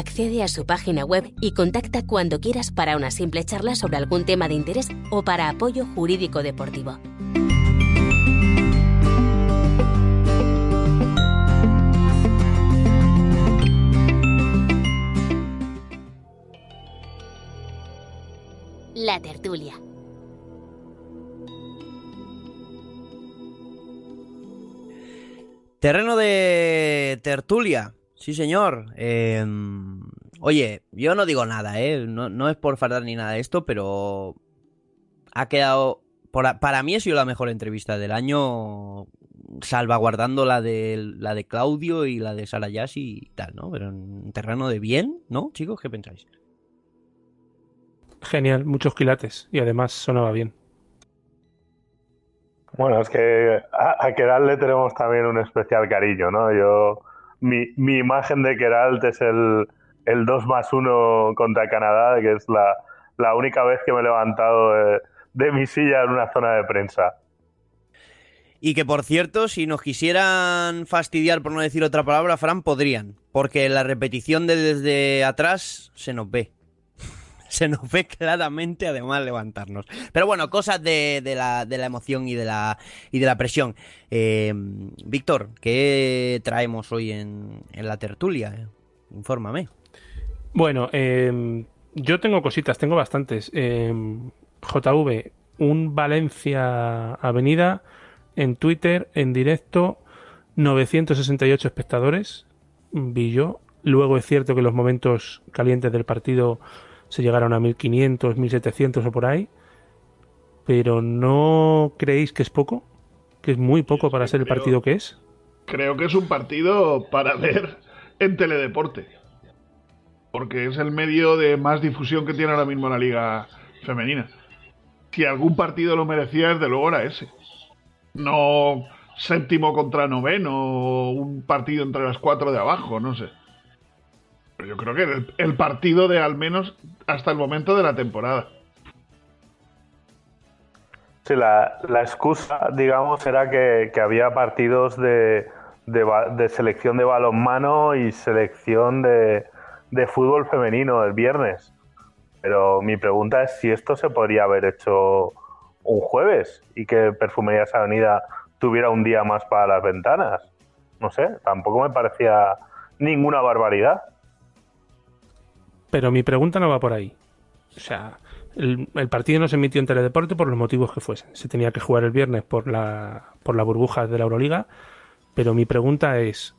Accede a su página web y contacta cuando quieras para una simple charla sobre algún tema de interés o para apoyo jurídico deportivo. La tertulia. Terreno de tertulia. Sí, señor. Eh, oye, yo no digo nada, ¿eh? No, no es por fardar ni nada de esto, pero ha quedado... por- para mí ha sido la mejor entrevista del año, salvaguardando la de, la de Claudio y la de Sara Yassi y tal, ¿no? Pero en terreno de bien, ¿no, chicos? ¿Qué pensáis? Genial, muchos quilates y además sonaba bien. Bueno, es que a, a le tenemos también un especial cariño, ¿no? Yo, mi, mi imagen de Keralt es el, el 2 más 1 contra Canadá, que es la, la única vez que me he levantado de, de mi silla en una zona de prensa. Y que por cierto, si nos quisieran fastidiar por no decir otra palabra, Fran, podrían. Porque la repetición de desde atrás se nos ve. Se nos ve claramente además levantarnos. Pero bueno, cosas de, de la, de la emoción y de la, y de la presión. Eh, Víctor, ¿qué traemos hoy en, en la tertulia? Infórmame. Bueno, eh, yo tengo cositas, tengo bastantes. Eh, JV, un Valencia Avenida en Twitter, en directo, 968 espectadores, vi yo. Luego es cierto que los momentos calientes del partido se llegaron a 1500, 1700 o por ahí. Pero ¿no creéis que es poco? ¿Que es muy poco para ser el partido que es? Creo que es un partido para ver en teledeporte. Porque es el medio de más difusión que tiene ahora mismo la liga femenina. Si algún partido lo merecía, desde luego era ese. No séptimo contra noveno un partido entre las cuatro de abajo, no sé. Yo creo que el, partido de al menos hasta el momento de la temporada. Sí, la, la excusa, digamos, era que, que había partidos de, de, de selección de balonmano y selección de, de fútbol femenino el viernes. Pero mi pregunta es si esto se podría haber hecho un jueves y que Perfumerías Avenida tuviera un día más para las ventanas. No sé, tampoco me parecía ninguna barbaridad. Pero mi pregunta no va por ahí. O sea, el, partido no se emitió en Teledeporte por los motivos que fuesen. Se tenía que jugar el viernes por la, por la burbuja de la Euroliga. Pero mi pregunta es,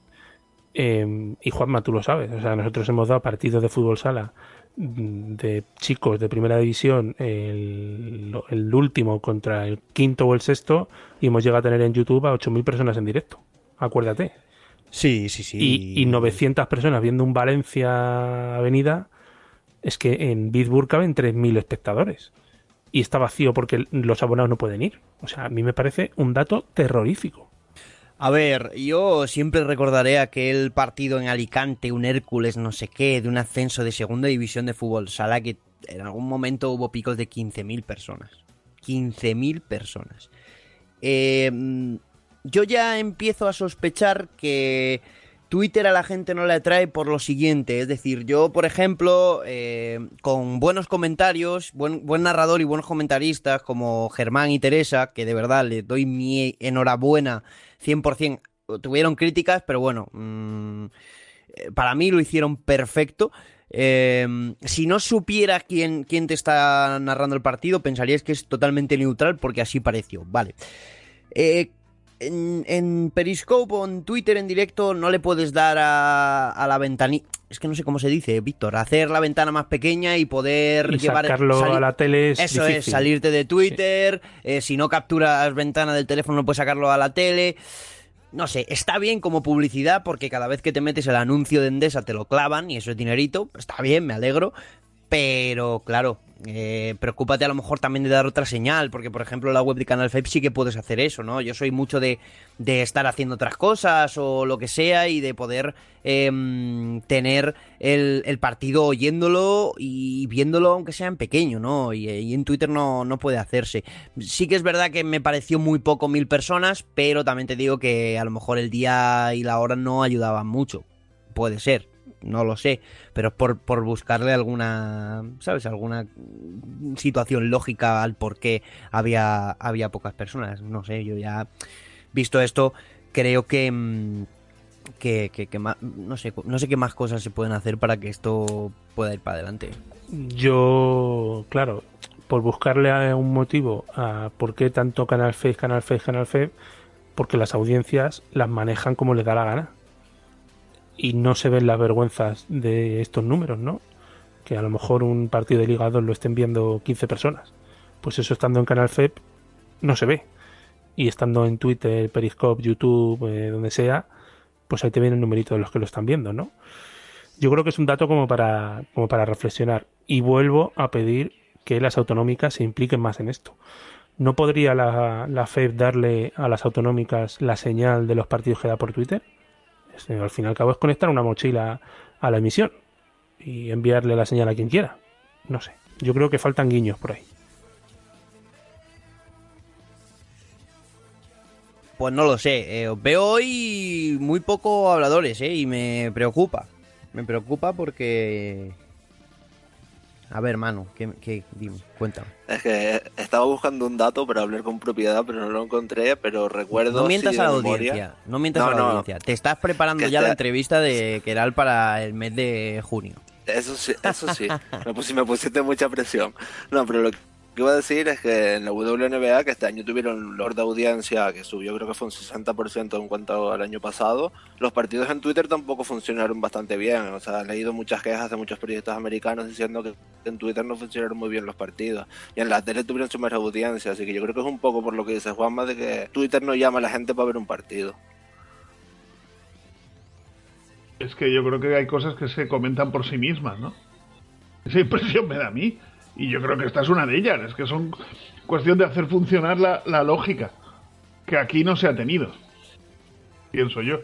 eh, y Juanma, tú lo sabes, o sea, nosotros hemos dado partidos de fútbol sala de chicos de primera división, el, el, último contra el quinto o el sexto, y hemos llegado a tener en YouTube a 8.000 personas en directo. Acuérdate. Sí, sí, sí. Y, y 900 personas viendo un Valencia Avenida, es que en Bitburg caben 3.000 espectadores. Y está vacío porque los abonados no pueden ir. O sea, a mí me parece un dato terrorífico. A ver, yo siempre recordaré aquel partido en Alicante, un Hércules no sé qué, de un ascenso de segunda división de fútbol sala que en algún momento hubo picos de 15.000 personas. 15.000 personas. Eh, yo ya empiezo a sospechar que Twitter a la gente no le atrae por lo siguiente. Es decir, yo, por ejemplo, eh, con buenos comentarios, buen, narrador y buenos comentaristas como Germán y Teresa, que de verdad le doy mi enhorabuena 100%. Tuvieron críticas, pero bueno, mm, eh, para mí lo hicieron perfecto. Em, si no supiera quién, quién te está narrando el partido, pensarías que es totalmente neutral porque así pareció. Vale. Eh, en, Periscope o en Twitter en directo no le puedes dar a, la ventanilla. Es que no sé cómo se dice, Víctor. Hacer la ventana más pequeña y poder llevar. Sacarlo a la tele. Eso es, salirte de Twitter. Eh, si no capturas ventana del teléfono, no puedes sacarlo a la tele. No sé, está bien como publicidad porque cada vez que te metes el anuncio de Endesa te lo clavan y eso es dinerito. Está bien, me alegro. Pero claro, eh, preocúpate a lo mejor también de dar otra señal, porque por ejemplo la web de Canal FEP sí que puedes hacer eso, ¿no? Yo soy mucho de, estar haciendo otras cosas o lo que sea y de poder em, tener el, partido oyéndolo y viéndolo aunque sea en pequeño, ¿no? Y, en Twitter no, no puede hacerse. Sí que es verdad que me pareció muy poco mil personas, pero también te digo que a lo mejor el día y la hora no ayudaban mucho. Puede ser no lo sé, pero por, por buscarle alguna, ¿sabes? Alguna situación lógica al por qué había, había pocas personas. No sé, yo ya, visto esto, creo que, mm, que, que, no, sé, no sé qué más cosas se pueden hacer para que esto pueda ir para adelante. Yo, claro, por buscarle un motivo a por qué tanto Canal Face, Canal Face, Canal Face, porque las audiencias las manejan como les da la gana y no se ven las vergüenzas de estos números, ¿no? Que a lo mejor un partido de Liga 2 lo estén viendo 15 personas. Pues eso estando en Canal FEP no se ve. Y estando en Twitter, Periscope, YouTube, eh, donde sea, pues ahí te viene el numerito de los que lo están viendo, ¿no? Yo creo que es un dato como para, como para reflexionar. Y vuelvo a pedir que las autonómicas se impliquen más en esto. ¿No podría la, la FEP darle a las autonómicas la señal de los partidos que da por Twitter? Al fin y al cabo es conectar una mochila a la emisión y enviarle la señal a quien quiera. No sé, yo creo que faltan guiños por ahí. Pues no lo sé, eh, veo hoy muy poco habladores eh, y me preocupa. Me preocupa porque a ver, mano, ¿qué, qué, dime, cuéntame. Es que estaba buscando un dato para hablar con propiedad, pero no lo encontré, pero recuerdo... No mientas a la audiencia, no mientas a la audiencia. Te estás preparando ya la entrevista de Keral para el mes de junio. Eso sí, eso sí. me, pusiste, me pusiste mucha presión. No, pero lo que que iba a decir es que en la WNBA, que este año tuvieron lord de audiencia que subió, creo que fue un 60% en cuanto al año pasado, los partidos en Twitter tampoco funcionaron bastante bien. O sea, he leído muchas quejas de muchos periodistas americanos diciendo que en Twitter no funcionaron muy bien los partidos. Y en la tele tuvieron su más audiencia, así que yo creo que es un poco por lo que dice Juanma de que Twitter no llama a la gente para ver un partido. Es que yo creo que hay cosas que se comentan por sí mismas, ¿no? Esa impresión me da a mí. Y yo creo que esta es una de ellas, es que son cuestión de hacer funcionar la, la lógica, que aquí no se ha tenido, pienso yo.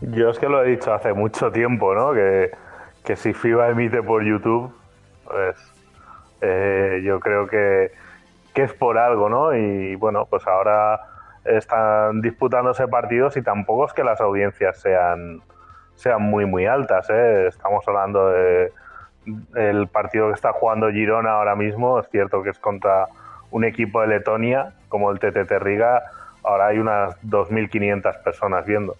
Yo es que lo he dicho hace mucho tiempo, ¿no? Que, que si FIBA emite por YouTube, pues eh, yo creo que, que, es por algo, ¿no? Y bueno, pues ahora están disputándose partidos y tampoco es que las audiencias sean sean muy, muy altas. ¿eh? Estamos hablando de el partido que está jugando Girona ahora mismo. Es cierto que es contra un equipo de Letonia, como el TTT Riga. Ahora hay unas 2.500 personas viendo.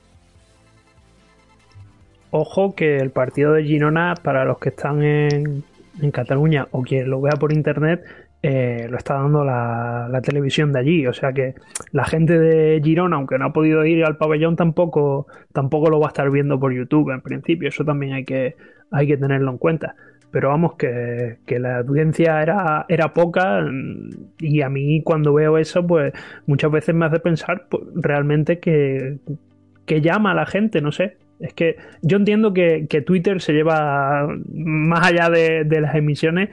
ojo que el partido de Girona, para los que están en, en Cataluña o quien lo vea por internet, eh, lo está dando la, televisión de allí. O sea que la gente de Girona, aunque no ha podido ir al pabellón, tampoco, tampoco lo va a estar viendo por YouTube en principio. Eso también hay que, hay que tenerlo en cuenta. Pero vamos, que, que la audiencia era, era poca y a mí cuando veo eso, pues muchas veces me hace pensar pues, realmente que, que llama a la gente, no sé. Es que yo entiendo que, Twitter se lleva más allá de, las emisiones.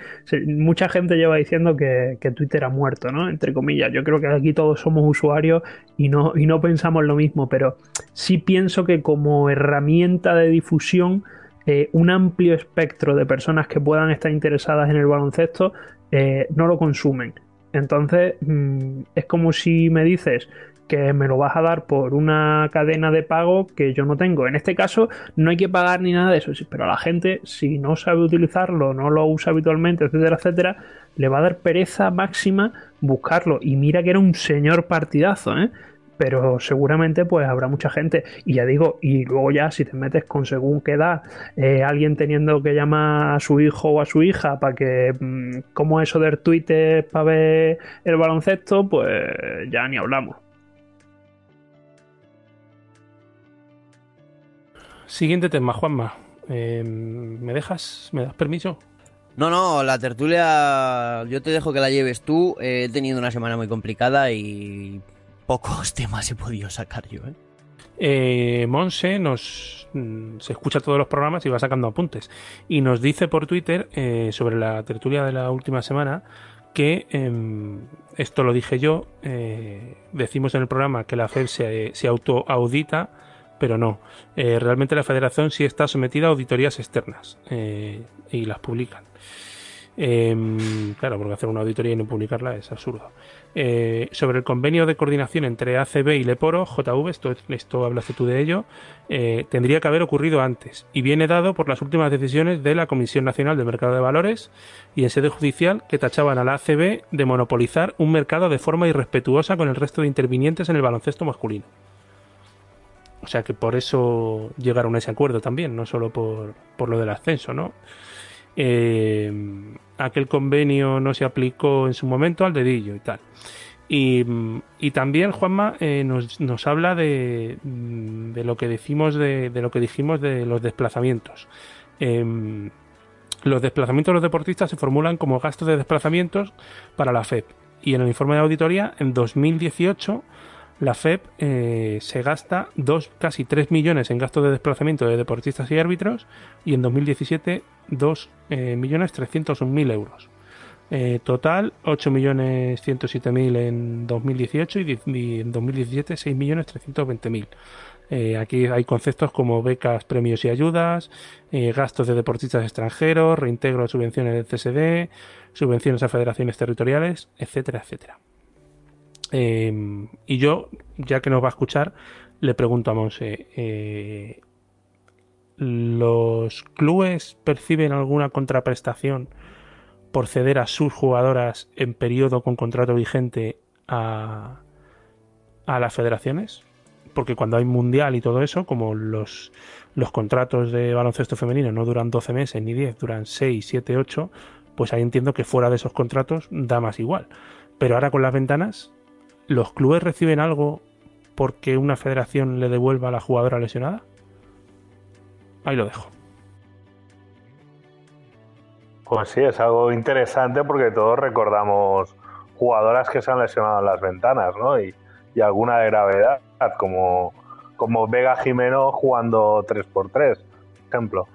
Mucha gente lleva diciendo que, Twitter ha muerto, ¿no? Entre comillas. Yo creo que aquí todos somos usuarios y no, y no pensamos lo mismo, pero sí pienso que como herramienta de difusión, eh, un amplio espectro de personas que puedan estar interesadas en el baloncesto eh, no lo consumen. Entonces, mmm, es como si me dices que me lo vas a dar por una cadena de pago que yo no tengo. En este caso no hay que pagar ni nada de eso, pero a la gente si no sabe utilizarlo, no lo usa habitualmente, etcétera, etcétera, le va a dar pereza máxima buscarlo. Y mira que era un señor partidazo, ¿eh? pero seguramente pues habrá mucha gente y ya digo y luego ya si te metes con según qué edad eh, alguien teniendo que llamar a su hijo o a su hija para que mmm, como eso del Twitter para ver el baloncesto pues ya ni hablamos Siguiente tema, Juanma. Eh, ¿Me dejas? ¿Me das permiso? No, no, la tertulia yo te dejo que la lleves tú. Eh, he tenido una semana muy complicada y pocos temas he podido sacar yo. ¿eh? Eh, Monse nos mm, se escucha todos los programas y va sacando apuntes. Y nos dice por Twitter eh, sobre la tertulia de la última semana que eh, esto lo dije yo. decimos en el programa que la FED se, se autoaudita pero no. Eh, realmente la federación sí está sometida a auditorías externas eh, y las publican. Eh, claro, porque hacer una auditoría y no publicarla es absurdo. Eh, sobre el convenio de coordinación entre ACB y Leporo, JV, esto, esto hablaste tú de ello, tendría que haber ocurrido antes y viene dado por las últimas decisiones de la Comisión Nacional de Mercado de Valores y en sede judicial que tachaban a la ACB de monopolizar un mercado de forma irrespetuosa con el resto de intervinientes en el baloncesto masculino. O sea que por eso llegaron a ese acuerdo también, no solo por, por lo del ascenso, ¿no? Eh, aquel convenio no se aplicó en su momento al dedillo y tal. Y, y también Juanma eh, nos, nos, habla de, de, lo que decimos de, de, lo que dijimos de los desplazamientos. Eh, los desplazamientos de los deportistas se formulan como gastos de desplazamientos para la FEP. Y en el informe de auditoría, en 2018 la FEP eh, se gasta dos, casi 3 millones en gastos de desplazamiento de deportistas y árbitros y en 2017 2 eh, millones 301.000 euros. Eh, total 8 millones 107.000 en 2018 y, y en 2017 6 millones 320.000. Eh, aquí hay conceptos como becas, premios y ayudas, gastos de deportistas extranjeros, reintegro de subvenciones del CSD, subvenciones a federaciones territoriales, etcétera, etcétera. Eh, y yo, ya que nos va a escuchar, le pregunto a Monse, eh, ¿los clubes perciben alguna contraprestación por ceder a sus jugadoras en periodo con contrato vigente a, a las federaciones? Porque cuando hay mundial y todo eso, como los, los contratos de baloncesto femenino no duran 12 meses ni 10, duran 6, 7, 8, pues ahí entiendo que fuera de esos contratos da más igual. Pero ahora con las ventanas, ¿los clubes reciben algo porque una federación le devuelva a la jugadora lesionada? Ahí lo dejo. Pues sí, es algo interesante porque todos recordamos jugadoras que se han lesionado en las ventanas, ¿no? Y, y alguna de gravedad, como, como Vega Jimeno jugando 3x3, por ejemplo.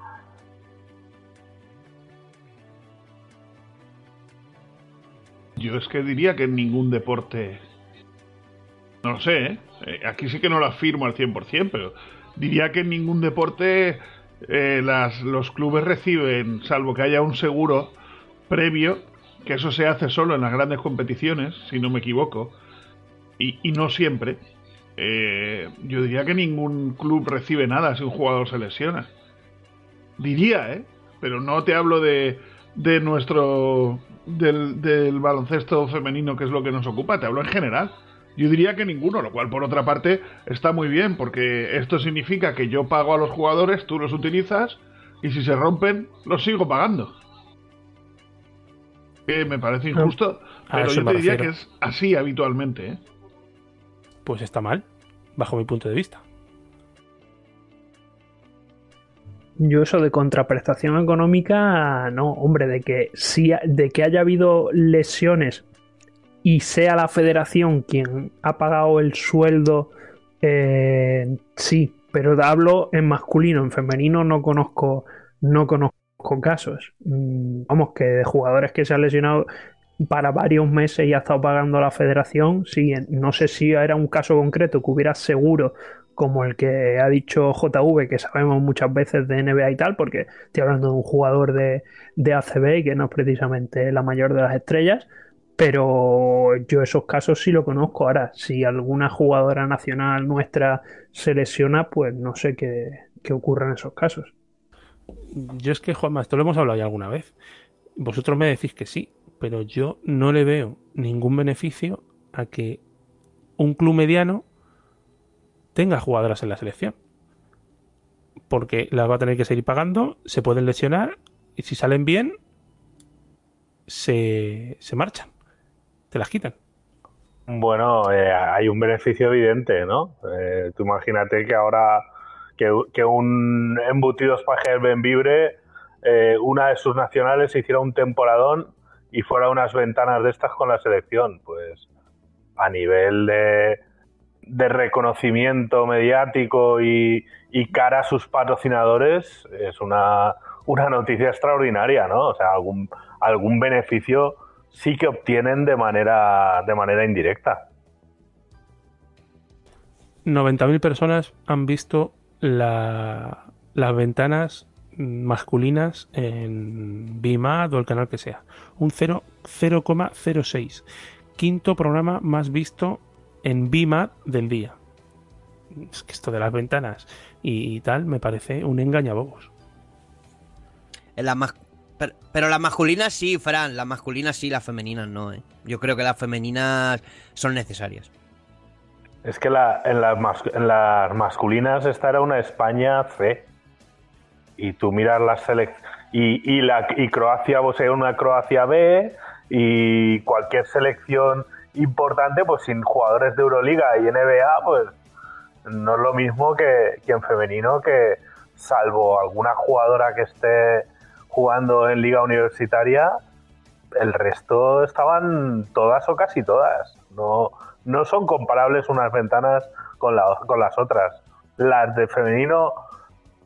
Yo es que diría que en ningún deporte no lo sé, ¿eh? aquí sí que no lo afirmo al 100%, pero diría que en ningún deporte eh, las, los clubes reciben, salvo que haya un seguro previo, que eso se hace solo en las grandes competiciones, si no me equivoco, y, no siempre. Eh, yo diría que ningún club recibe nada si un jugador se lesiona. Diría, ¿eh? Pero no te hablo de, de nuestro. Del baloncesto femenino, que es lo que nos ocupa, te hablo en general Yo diría que ninguno, lo cual por otra parte está muy bien, porque esto significa que yo pago a los jugadores, tú los utilizas, y si se rompen, los sigo pagando. Que me parece injusto, pero yo te diría que es así habitualmente. ¿eh? Pues está mal, bajo mi punto de vista. Yo eso de contraprestación económica, no, hombre, de que si, de que haya habido lesiones y sea la federación quien ha pagado el sueldo, eh, sí, pero hablo en masculino, en femenino no conozco, no conozco casos. Mm, vamos, que de jugadores que se han lesionado para varios meses y ha estado pagando la federación, sí, no sé si era un caso concreto que hubiera seguro como el que ha dicho JV, que sabemos muchas veces de NBA y tal, porque estoy hablando de un jugador de, de ACB que no es precisamente la mayor de las estrellas, pero yo esos casos sí lo conozco. Ahora, si alguna jugadora nacional nuestra se lesiona, pues no sé qué, qué ocurre en esos casos. Yo es que, Juanma, esto lo hemos hablado ya alguna vez. Vosotros me decís que sí, pero yo no le veo ningún beneficio a que un club mediano tenga jugadoras en la selección. Porque las va a tener que seguir pagando, se pueden lesionar y si salen bien, se, se marchan, te las quitan. Bueno, eh, hay un beneficio evidente, ¿no? Eh, tú imagínate que ahora que, un embutido Spager Benvibre, eh, una de sus nacionales hiciera un temporadón y fuera unas ventanas de estas con la selección. Pues a nivel de, de reconocimiento mediático y, cara a sus patrocinadores es una, una, noticia extraordinaria, ¿no? O sea, algún, algún beneficio sí que obtienen de manera, de manera indirecta. 90.000 personas han visto las ventanas masculinas en BIMAD o el canal que sea. Un 0,06. Quinto programa más visto en BIMAD del día. Es que esto de las ventanas y, tal me parece un engañabobos. En la pero, pero, las masculinas sí, Fran, las masculinas sí, las femeninas no. ¿eh? Yo creo que las femeninas son necesarias. Es que la, en, las en, las masculinas esta era una España C. Y tú miras las selecciones. Y, y, la, y Croacia, pues, una Croacia B. Y cualquier selección importante, pues sin jugadores de Euroliga y NBA, pues no es lo mismo que, en femenino, que salvo alguna jugadora que esté jugando en liga universitaria, el resto estaban todas o casi todas. No, no son comparables unas ventanas con, con las otras. Las de femenino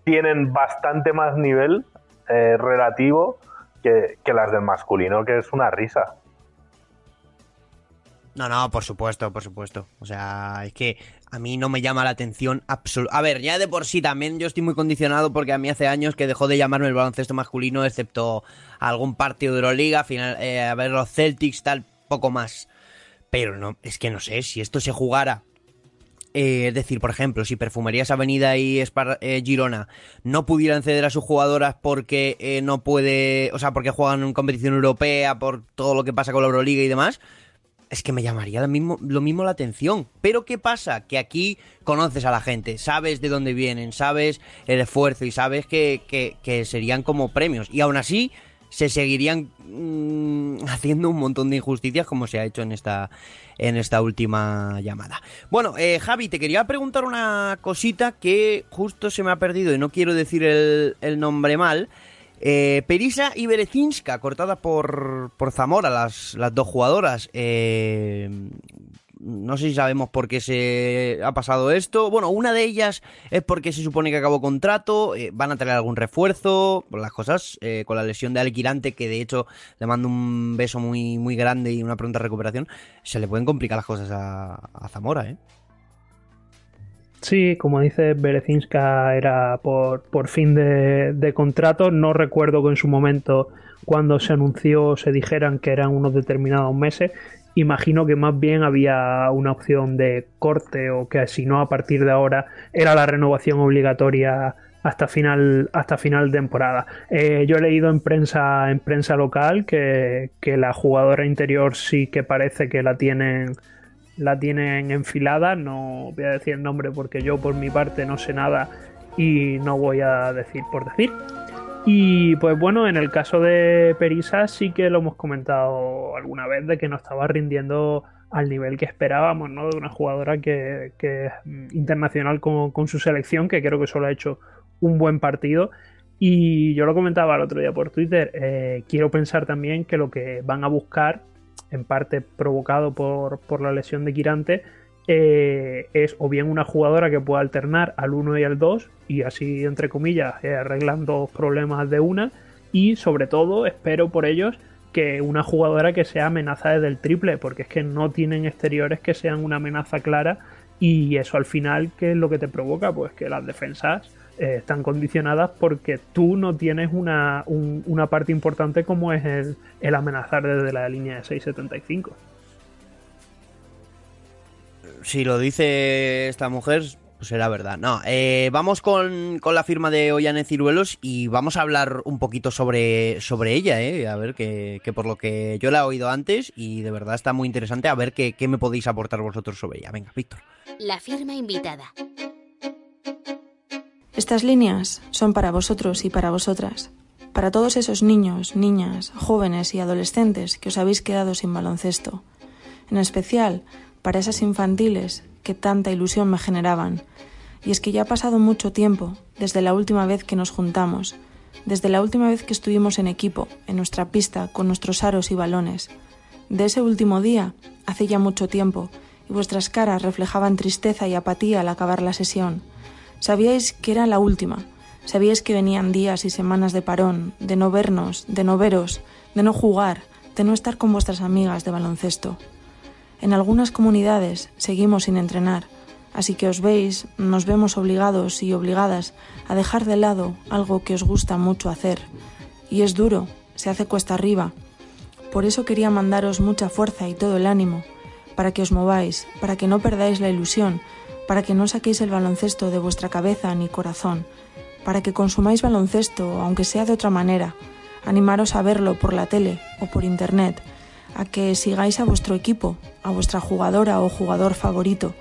tienen bastante más nivel eh, relativo que, que las del masculino, que es una risa. No, no, por supuesto, por supuesto. O sea, es que a mí no me llama la atención absoluto. A ver, ya de por sí también yo estoy muy condicionado porque a mí hace años que dejó de llamarme el baloncesto masculino, excepto algún partido de Euroliga, final, eh, a ver los Celtics, tal, poco más. Pero no, es que no sé, si esto se jugara eh, es decir, por ejemplo, si Perfumerías Avenida y eh, Girona no pudieran ceder a sus jugadoras porque no puede, o sea, porque juegan en competición europea, por todo lo que pasa con la Euroliga y demás, es que me llamaría lo mismo, la atención. Pero ¿qué pasa? Que aquí conoces a la gente, sabes de dónde vienen, sabes el esfuerzo y sabes que, que, serían como premios. Y aún así se seguirían mm, haciendo un montón de injusticias como se ha hecho en esta, en esta última llamada. Bueno, eh, Javi, te quería preguntar una cosita que justo se me ha perdido y no quiero decir el nombre mal. Eh, Perisa y Berezinska, cortada por, por Zamora, las, las dos jugadoras. Eh, no sé si sabemos por qué se ha pasado esto. Bueno, una de ellas es porque se supone que acabó contrato, eh, van a tener algún refuerzo, las cosas, con la lesión de Alquirante, que de hecho le mando un beso muy, muy grande y una pronta recuperación, se le pueden complicar las cosas a, a Zamora, ¿eh? Sí, como dice Berezinska, era por, por fin de, contrato. No recuerdo que en su momento, cuando se anunció, se dijeran que eran unos determinados meses. Imagino que más bien había una opción de corte o que si no a partir de ahora era la renovación obligatoria hasta final hasta final de temporada. Eh, yo he leído en prensa en prensa local que, que la jugadora interior sí que parece que la tienen la tienen enfilada. No voy a decir el nombre porque yo por mi parte no sé nada y no voy a decir por decir. Y pues bueno, en el caso de Perisa sí que lo hemos comentado alguna vez de que no estaba rindiendo al nivel que esperábamos, ¿no? De una jugadora que, es internacional con, su selección, que creo que solo ha hecho un buen partido. Y yo lo comentaba el otro día por Twitter, eh, quiero pensar también que lo que van a buscar, en parte provocado por, por la lesión de Quirante, eh, es o bien una jugadora que pueda alternar al 1 y al 2 y así, entre comillas, eh, arreglan dos problemas de una y sobre todo espero por ellos que una jugadora que sea amenaza desde el triple, porque es que no tienen exteriores que sean una amenaza clara y eso al final, ¿qué es lo que te provoca? Pues que las defensas eh, están condicionadas porque tú no tienes una, una parte importante como es el, el amenazar desde la línea de 675 si lo dice esta mujer, pues será verdad. No, eh, vamos con, la firma de Ollane Ciruelos y vamos a hablar un poquito sobre, sobre ella, ¿eh? A ver, que, por lo que yo la he oído antes y de verdad está muy interesante, a ver qué, qué me podéis aportar vosotros sobre ella. Venga, Víctor. La firma invitada. Estas líneas son para vosotros y para vosotras. Para todos esos niños, niñas, jóvenes y adolescentes que os habéis quedado sin baloncesto. En especial para esas infantiles que tanta ilusión me generaban. Y es que ya ha pasado mucho tiempo desde la última vez que nos juntamos, desde la última vez que estuvimos en equipo, en nuestra pista, con nuestros aros y balones. De ese último día, hace ya mucho tiempo, y vuestras caras reflejaban tristeza y apatía al acabar la sesión. Sabíais que era la última, sabíais que venían días y semanas de parón, de no vernos, de no veros, de no jugar, de no estar con vuestras amigas de baloncesto. En algunas comunidades seguimos sin entrenar, así que os veis, nos vemos obligados y obligadas a dejar de lado algo que os gusta mucho hacer. Y es duro, se hace cuesta arriba. Por eso quería mandaros mucha fuerza y todo el ánimo, para que os mováis, para que no perdáis la ilusión, para que no saquéis el baloncesto de vuestra cabeza ni corazón, para que consumáis baloncesto, aunque sea de otra manera, animaros a verlo por la tele o por internet, a que sigáis a vuestro equipo, a vuestra jugadora o jugador favorito,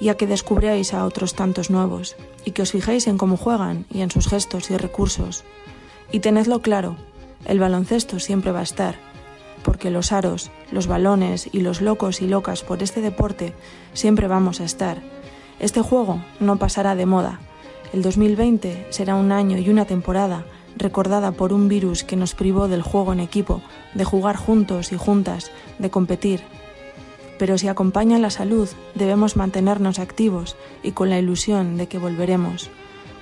y a que descubráis a otros tantos nuevos, y que os fijéis en cómo juegan y en sus gestos y recursos. Y tenedlo claro, el baloncesto siempre va a estar, porque los aros, los balones y los locos y locas por este deporte siempre vamos a estar. Este juego no pasará de moda. El 2020 será un año y una temporada recordada por un virus que nos privó del juego en equipo, de jugar juntos y juntas, de competir. Pero si acompaña la salud, debemos mantenernos activos y con la ilusión de que volveremos,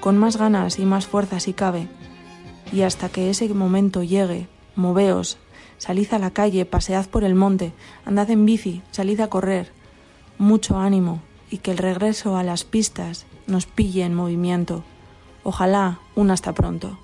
con más ganas y más fuerza si cabe. Y hasta que ese momento llegue, moveos, salid a la calle, pasead por el monte, andad en bici, salid a correr. Mucho ánimo y que el regreso a las pistas nos pille en movimiento. Ojalá un hasta pronto.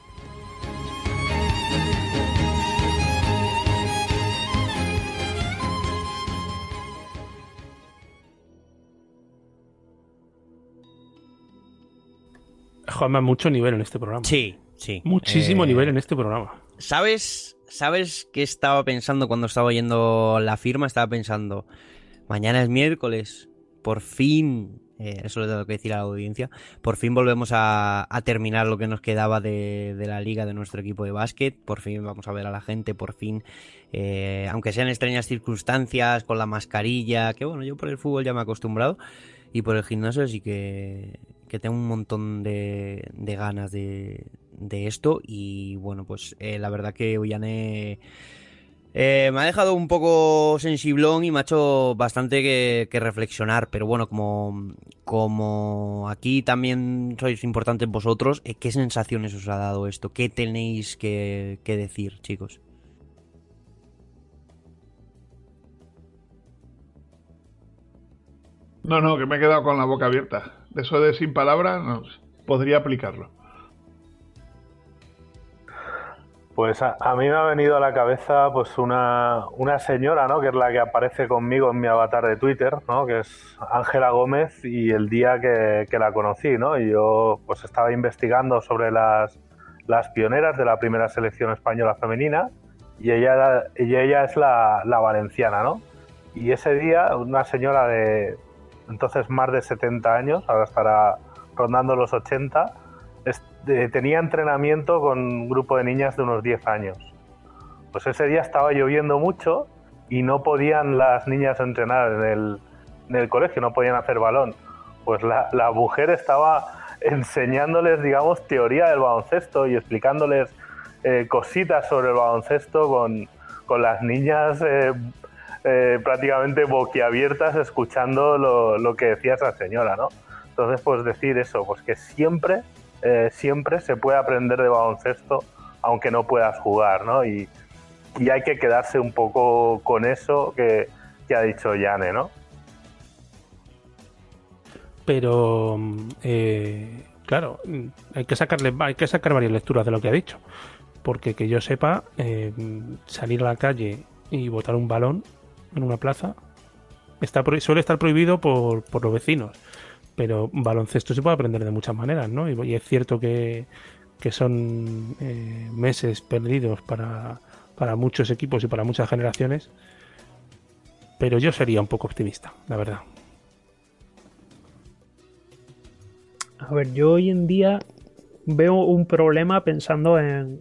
Juanma, mucho nivel en este programa. Sí, sí. Muchísimo eh, nivel en este programa. ¿Sabes, ¿Sabes qué estaba pensando cuando estaba oyendo la firma? Estaba pensando, mañana es miércoles, por fin, eh, eso le tengo que decir a la audiencia, por fin volvemos a, terminar lo que nos quedaba de, la liga de nuestro equipo de básquet, por fin vamos a ver a la gente, por fin, eh, aunque sean extrañas circunstancias, con la mascarilla, que bueno, yo por el fútbol ya me he acostumbrado, y por el gimnasio sí que tengo un montón de, ganas de, esto y bueno, pues eh, la verdad que Ollane eh, me ha dejado un poco sensiblón y me ha hecho bastante que, reflexionar, pero bueno, como, como aquí también sois importantes vosotros, eh, ¿qué sensaciones os ha dado esto? ¿Qué tenéis que, que decir, chicos? No, no, que me he quedado con la boca abierta eso de sin palabras, podría aplicarlo. Pues a, mí me ha venido a la cabeza pues una, una, señora, ¿no? Que es la que aparece conmigo en mi avatar de Twitter, ¿no? Que es Ángela Gómez y el día que, la conocí, ¿no? Y yo pues estaba investigando sobre las, las pioneras de la primera selección española femenina y ella, y ella es la, la valenciana, ¿no? Y ese día una señora de entonces más de 70 años, ahora estará rondando los 80, tenía entrenamiento con un grupo de niñas de unos 10 años. Pues ese día estaba lloviendo mucho y no podían las niñas entrenar en el, en el colegio, no podían hacer balón. Pues la, la, mujer estaba enseñándoles, digamos, teoría del baloncesto y explicándoles eh, cositas sobre el baloncesto con, con las niñas eh, eh, prácticamente boquiabiertas escuchando lo, lo, que decía esa señora, ¿no? Entonces, pues decir eso, pues que siempre, eh, siempre se puede aprender de baloncesto aunque no puedas jugar, ¿no? Y, hay que quedarse un poco con eso que, ha dicho Yane, ¿no? Pero, eh, claro, hay que, sacarle, hay que sacar varias lecturas de lo que ha dicho. Porque que yo sepa, eh, salir a la calle y botar un balón en una plaza está suele estar prohibido por los vecinos. Pero baloncesto se puede aprender de muchas maneras, ¿no? Y, es cierto que, que son eh, meses perdidos para, para muchos equipos y para muchas generaciones. Pero yo sería un poco optimista, la verdad. A ver, yo hoy en día veo un problema pensando en,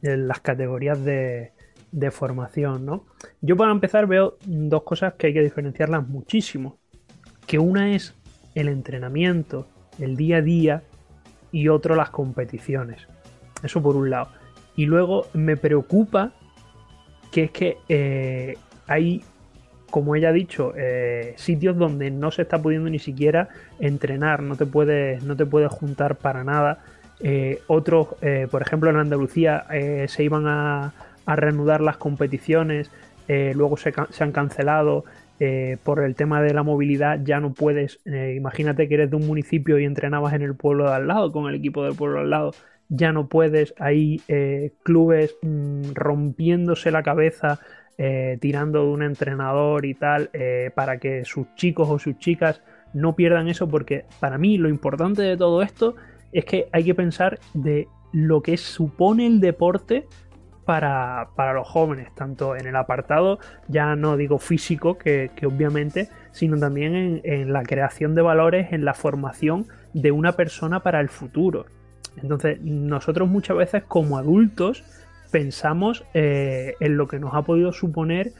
en las categorías de, de, formación, ¿no? Yo para empezar veo dos cosas que hay que diferenciarlas muchísimo. Que una es el entrenamiento, el día a día, y otro las competiciones. Eso por un lado. Y luego me preocupa que es que eh, hay, como ella ha dicho, eh, sitios donde no se está pudiendo ni siquiera entrenar, no te puedes, no te puedes juntar para nada. Eh, otros, por ejemplo, en Andalucía se iban a, reanudar las competiciones, luego se, han cancelado. Por el tema de la movilidad ya no puedes, imagínate que eres de un municipio y entrenabas en el pueblo de al lado, con el equipo del pueblo de al lado, ya no puedes, hay eh, clubes mmm, rompiéndose la cabeza, eh, tirando de un entrenador y tal, eh, para que sus chicos o sus chicas no pierdan eso, porque para mí lo importante de todo esto es que hay que pensar de lo que supone el deporte para, para, los jóvenes, tanto en el apartado, ya no digo físico, que, obviamente, sino también en, en la creación de valores, en la formación de una persona para el futuro. Entonces, nosotros muchas veces como adultos pensamos eh, en lo que nos ha podido suponer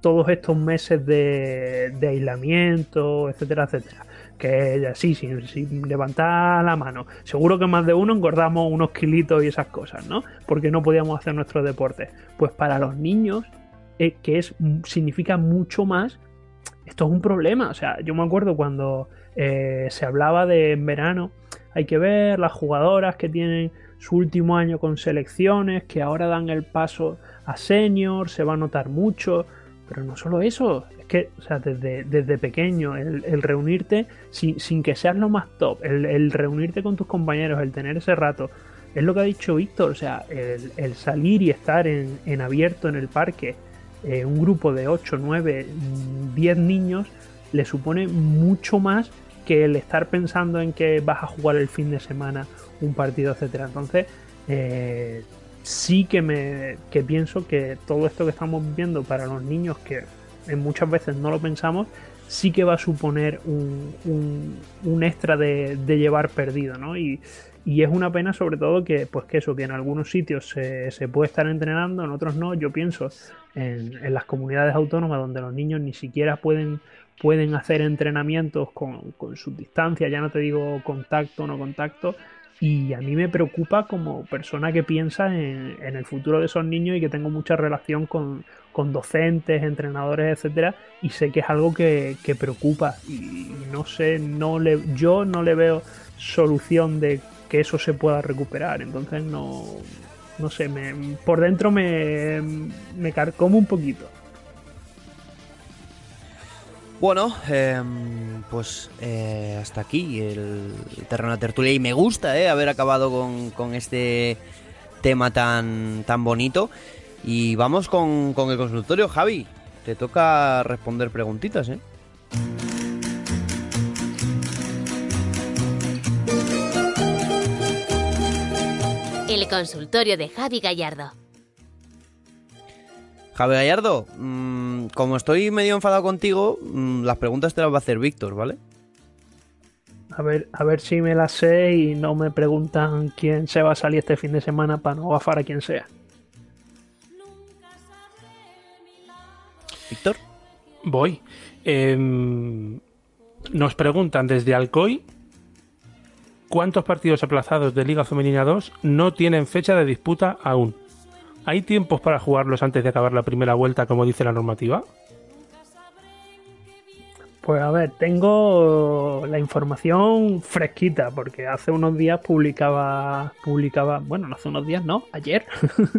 todos estos meses de aislamiento, etcétera, etcétera. Que sí, sin, sin, levantar la mano. Seguro que más de uno engordamos unos kilitos y esas cosas, ¿no? Porque no podíamos hacer nuestros deportes. Pues para los niños, eh, que es, significa mucho más, esto es un problema. O sea, yo me acuerdo cuando eh, se hablaba de en verano hay que ver las jugadoras que tienen su último año con selecciones, que ahora dan el paso a senior, se va a notar mucho, pero no solo eso, es que o sea, desde, desde pequeño el, reunirte sin, sin, que seas lo más top, el, reunirte con tus compañeros, el tener ese rato, es lo que ha dicho Víctor, o sea, el, el salir y estar en, en, abierto en el parque, eh, un grupo de 8, 9, 10 niños, le supone mucho más que el estar pensando en que vas a jugar el fin de semana un partido, etcétera. Entonces, eh, sí que me que pienso que todo esto que estamos viendo para los niños, que muchas veces no lo pensamos, sí que va a suponer un, un, un extra de, de, llevar perdido, ¿no? Y, y, es una pena sobre todo que, pues que eso, que en algunos sitios se, se puede estar entrenando, en otros no. Yo pienso en, en, las comunidades autónomas donde los niños ni siquiera pueden pueden hacer entrenamientos con, con subdistancia, ya no te digo contacto no contacto, y a mí me preocupa como persona que piensa en, en, el futuro de esos niños y que tengo mucha relación con, con docentes, entrenadores, etcétera, y sé que es algo que, que preocupa y no sé, no le, yo no le veo solución de que eso se pueda recuperar, entonces no, no sé, me, por dentro me, me carcomo un poquito. Bueno, eh, pues eh, hasta aquí el, el terreno de tertulia y me gusta eh, haber acabado con, con, este tema tan, tan bonito. Y vamos con, con, el consultorio, Javi. Te toca responder preguntitas, ¿eh? El consultorio de Javi Gallardo. Javi Gallardo, mm, como estoy medio enfadado contigo, mm, las preguntas te las va a hacer Víctor, ¿vale? A ver, a ver si me las sé y no me preguntan quién se va a salir este fin de semana para no gafar a quien sea. Víctor. Voy. Em, nos preguntan desde Alcoy cuántos partidos aplazados de Liga Femenina 2 no tienen fecha de disputa aún. ¿Hay tiempos para jugarlos antes de acabar la primera vuelta, como dice la normativa? Pues a ver, tengo la información fresquita, porque hace unos días publicaba, publicaba, bueno, no hace unos días, no, ayer,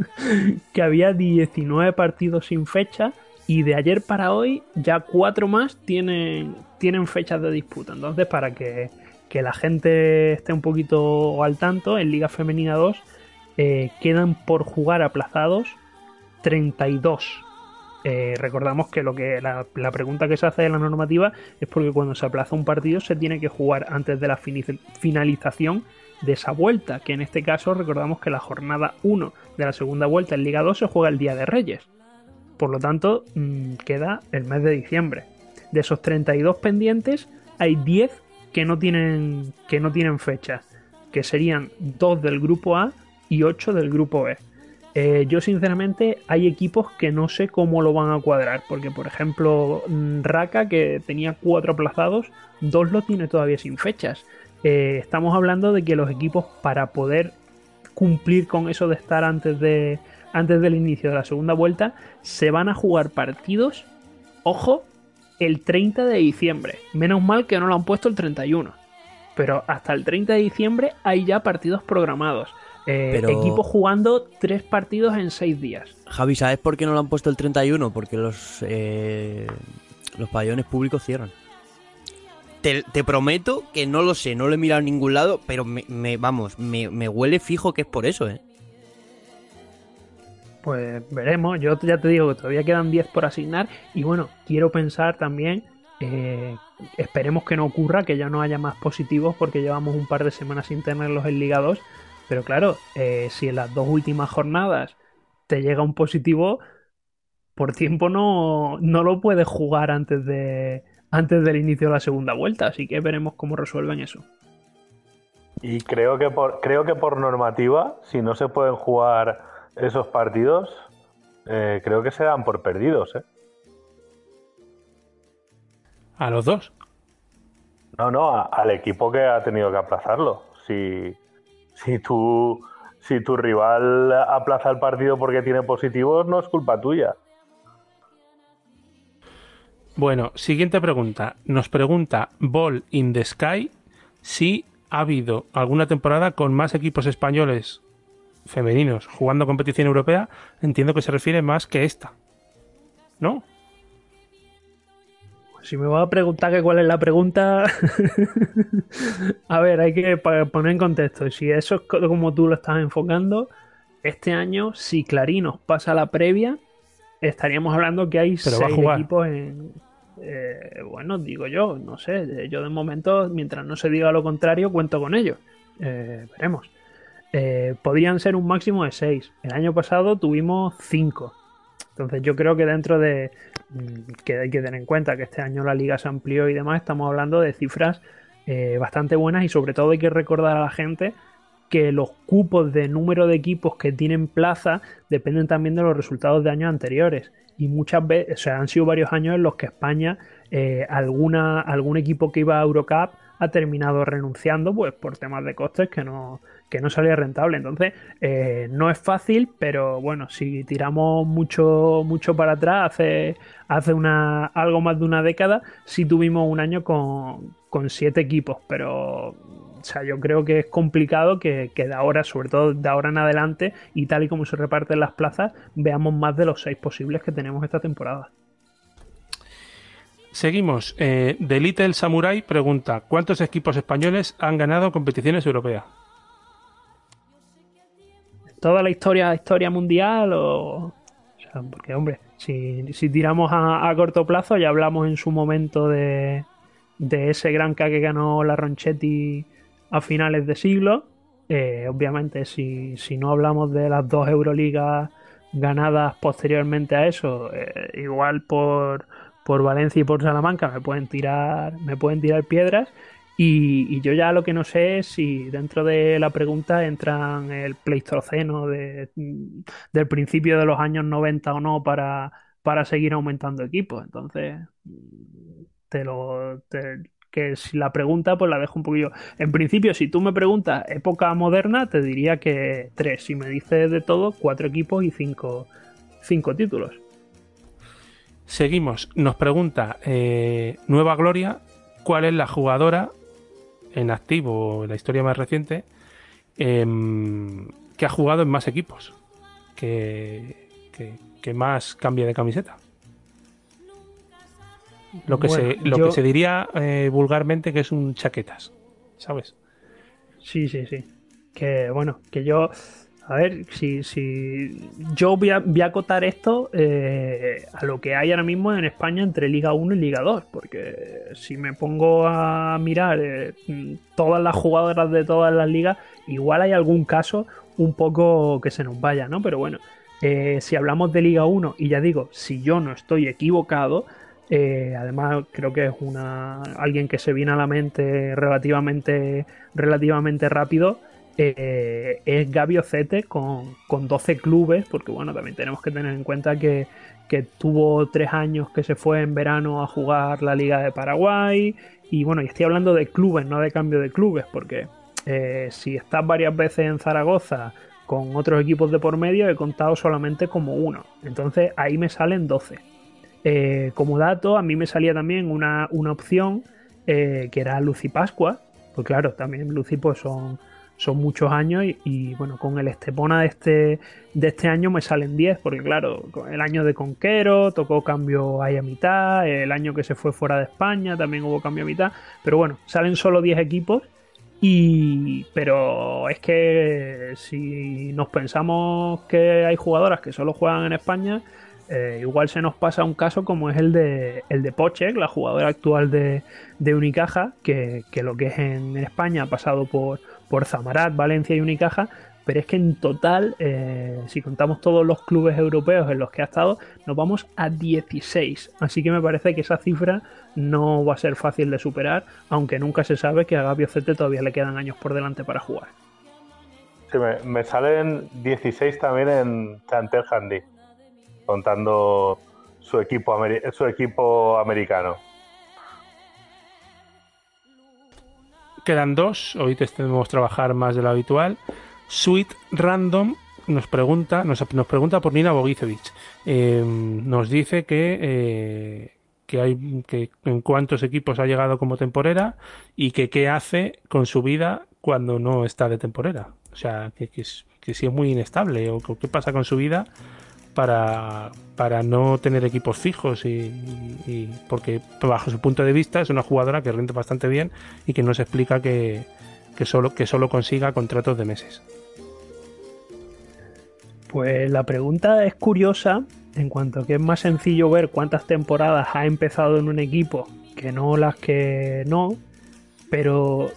que había 19 partidos sin fecha y de ayer para hoy ya cuatro más tienen, tienen fechas de disputa. Entonces, para que, que la gente esté un poquito al tanto, en Liga Femenina 2 eh, quedan por jugar aplazados 32. Eh, recordamos que lo que la, pregunta que se hace de la normativa es porque cuando se aplaza un partido se tiene que jugar antes de la finalización de esa vuelta, que en este caso recordamos que la jornada 1 de la segunda vuelta en Liga 2 se juega el Día de Reyes. Por lo tanto, mm, queda el mes de diciembre. De esos 32 pendientes, hay 10 que no tienen, que no tienen fecha, que serían 2 del grupo A y 8 del grupo B. Eh, yo sinceramente hay equipos que no sé cómo lo van a cuadrar, porque por ejemplo mm, Raka que tenía 4 aplazados, 2 lo tiene todavía sin fechas. Eh, estamos hablando de que los equipos para poder cumplir con eso de estar antes, de, antes del inicio de la segunda vuelta, se van a jugar partidos, ojo, el 30 de diciembre. Menos mal que no lo han puesto el 31. Pero hasta el 30 de diciembre hay ya partidos programados. Eh, equipos jugando tres partidos en seis días. Javi, ¿sabes por qué no lo han puesto el 31? Porque los, eh, los pabellones públicos cierran. Te, prometo que no lo sé, no lo he mirado en ningún lado, pero me, vamos, me, huele fijo que es por eso, ¿eh? Pues veremos, yo ya te digo que todavía quedan 10 por asignar y bueno, quiero pensar también, eh, esperemos que no ocurra, que ya no haya más positivos porque llevamos un par de semanas sin tenerlos en Liga 2 pero claro, eh, si en las dos últimas jornadas te llega un positivo, por tiempo no, no lo puedes jugar antes, de, antes del inicio de la segunda vuelta. Así que veremos cómo resuelven eso. Y creo que por, creo que por normativa, si no se pueden jugar esos partidos, eh, creo que se dan por perdidos. ¿eh? ¿A los dos? No, no, al equipo que ha tenido que aplazarlo. Si, si tu, si tu rival aplaza el partido porque tiene positivos, no es culpa tuya. Bueno, siguiente pregunta. Nos pregunta Ball in the Sky si ha habido alguna temporada con más equipos españoles femeninos jugando competición europea. Entiendo que se refiere más que esta. ¿No? Si me va a preguntar que cuál es la pregunta, a ver, hay que poner en contexto. Si eso es como tú lo estás enfocando, este año, si Clarinos pasa la previa, estaríamos hablando que hay seis equipos en. Eh, bueno, digo yo, no sé. Yo de momento, mientras no se diga lo contrario, cuento con ellos. Eh, veremos. Eh, podrían ser un máximo de seis. El año pasado tuvimos cinco. Entonces yo creo que dentro de mm, que hay que tener en cuenta que este año la liga se amplió y demás, estamos hablando de cifras eh, bastante buenas y sobre todo hay que recordar a la gente que los cupos de número de equipos que tienen plaza dependen también de los resultados de años anteriores y muchas veces, o sea, han sido varios años en los que España, eh, alguna, algún equipo que iba a Eurocup ha terminado renunciando pues por temas de costes que no, que no salía rentable. Entonces, eh, no es fácil, pero bueno, si tiramos mucho, mucho para atrás, hace, hace una, algo más de una década, sí tuvimos un año con, con siete equipos, pero o sea, yo creo que es complicado que, que, de ahora, sobre todo de ahora en adelante, y tal y como se reparten las plazas, veamos más de los seis posibles que tenemos esta temporada. Seguimos. Eh, The Little Samurai pregunta: ¿Cuántos equipos españoles han ganado competiciones europeas? Toda la historia, historia mundial o... porque, hombre, si, tiramos a, corto plazo, ya hablamos en su momento de, de ese gran K que ganó la Ronchetti a finales de siglo. Eh, obviamente, si, si, no hablamos de las dos Euroligas ganadas posteriormente a eso, eh, igual por, por Valencia y por Salamanca me pueden tirar, me pueden tirar piedras. Y, yo ya lo que no sé es si dentro de la pregunta entran el Pleistoceno de, del principio de los años 90 o no para, para seguir aumentando equipos. Entonces, te lo. que si la pregunta, pues la dejo un poquillo. En principio, si tú me preguntas época moderna, te diría que tres. Si me dices de todo, cuatro equipos y cinco, cinco títulos. Seguimos. Nos pregunta eh, Nueva Gloria, ¿cuál es la jugadora en activo en la historia más reciente em, que ha jugado en más equipos? Que, que, más cambia de camiseta. Lo que, se, lo que se diría eh, vulgarmente que es un chaquetas, ¿sabes? Sí, sí, sí. Que bueno, que yo a ver, si, si yo voy a, voy a acotar esto eh, a lo que hay ahora mismo en España entre Liga 1 y Liga 2, porque si me pongo a mirar eh, todas las jugadoras de todas las ligas, igual hay algún caso un poco que se nos vaya, ¿no? Pero bueno, eh, si hablamos de Liga 1, y ya digo, si yo no estoy equivocado, además creo que es una alguien que se viene a la mente relativamente, relativamente rápido, eh, es Gabi Ocete con, con, 12 clubes, porque bueno, también tenemos que tener en cuenta que, tuvo tres años que se fue en verano a jugar la Liga de Paraguay. Y bueno, y estoy hablando de clubes, no de cambio de clubes, porque eh, si estás varias veces en Zaragoza con otros equipos de por medio, he contado solamente como uno. Entonces ahí me salen 12. Eh, como dato, a mí me salía también una, una opción que era Lucy Pascua, pues claro, también Lucy pues son son muchos años y, bueno, con el Estepona de este, de este año me salen 10, porque claro, el año de Conquero tocó cambio ahí a mitad, el año que se fue fuera de España también hubo cambio a mitad, pero bueno, salen solo 10 equipos y pero es que si nos pensamos que hay jugadoras que solo juegan en España, eh, igual se nos pasa un caso como es el de, el de Pochek, la jugadora actual de, de Unicaja, que, que, lo que es en España ha pasado por, por Zamarat, Valencia y Unicaja, pero es que en total, eh, si contamos todos los clubes europeos en los que ha estado, nos vamos a 16. Así que me parece que esa cifra no va a ser fácil de superar, aunque nunca se sabe que a Gabio Cete todavía le quedan años por delante para jugar. Sí, me, salen 16 también en Chantel Handy, contando su equipo, su equipo americano. Quedan dos. Hoy tenemos trabajar más de lo habitual. Sweet Random nos pregunta, nos, pregunta por Nina Bogicevic. Eh, nos dice que, eh, que hay que en cuántos equipos ha llegado como temporera y que qué hace con su vida cuando no está de temporera. O sea, que, que, que si es muy inestable o qué pasa con su vida para, para no tener equipos fijos y, porque bajo su punto de vista es una jugadora que rinde bastante bien y que no se explica que, que, solo, que solo consiga contratos de meses. Pues la pregunta es curiosa en cuanto que es más sencillo ver cuántas temporadas ha empezado en un equipo que no las que no, pero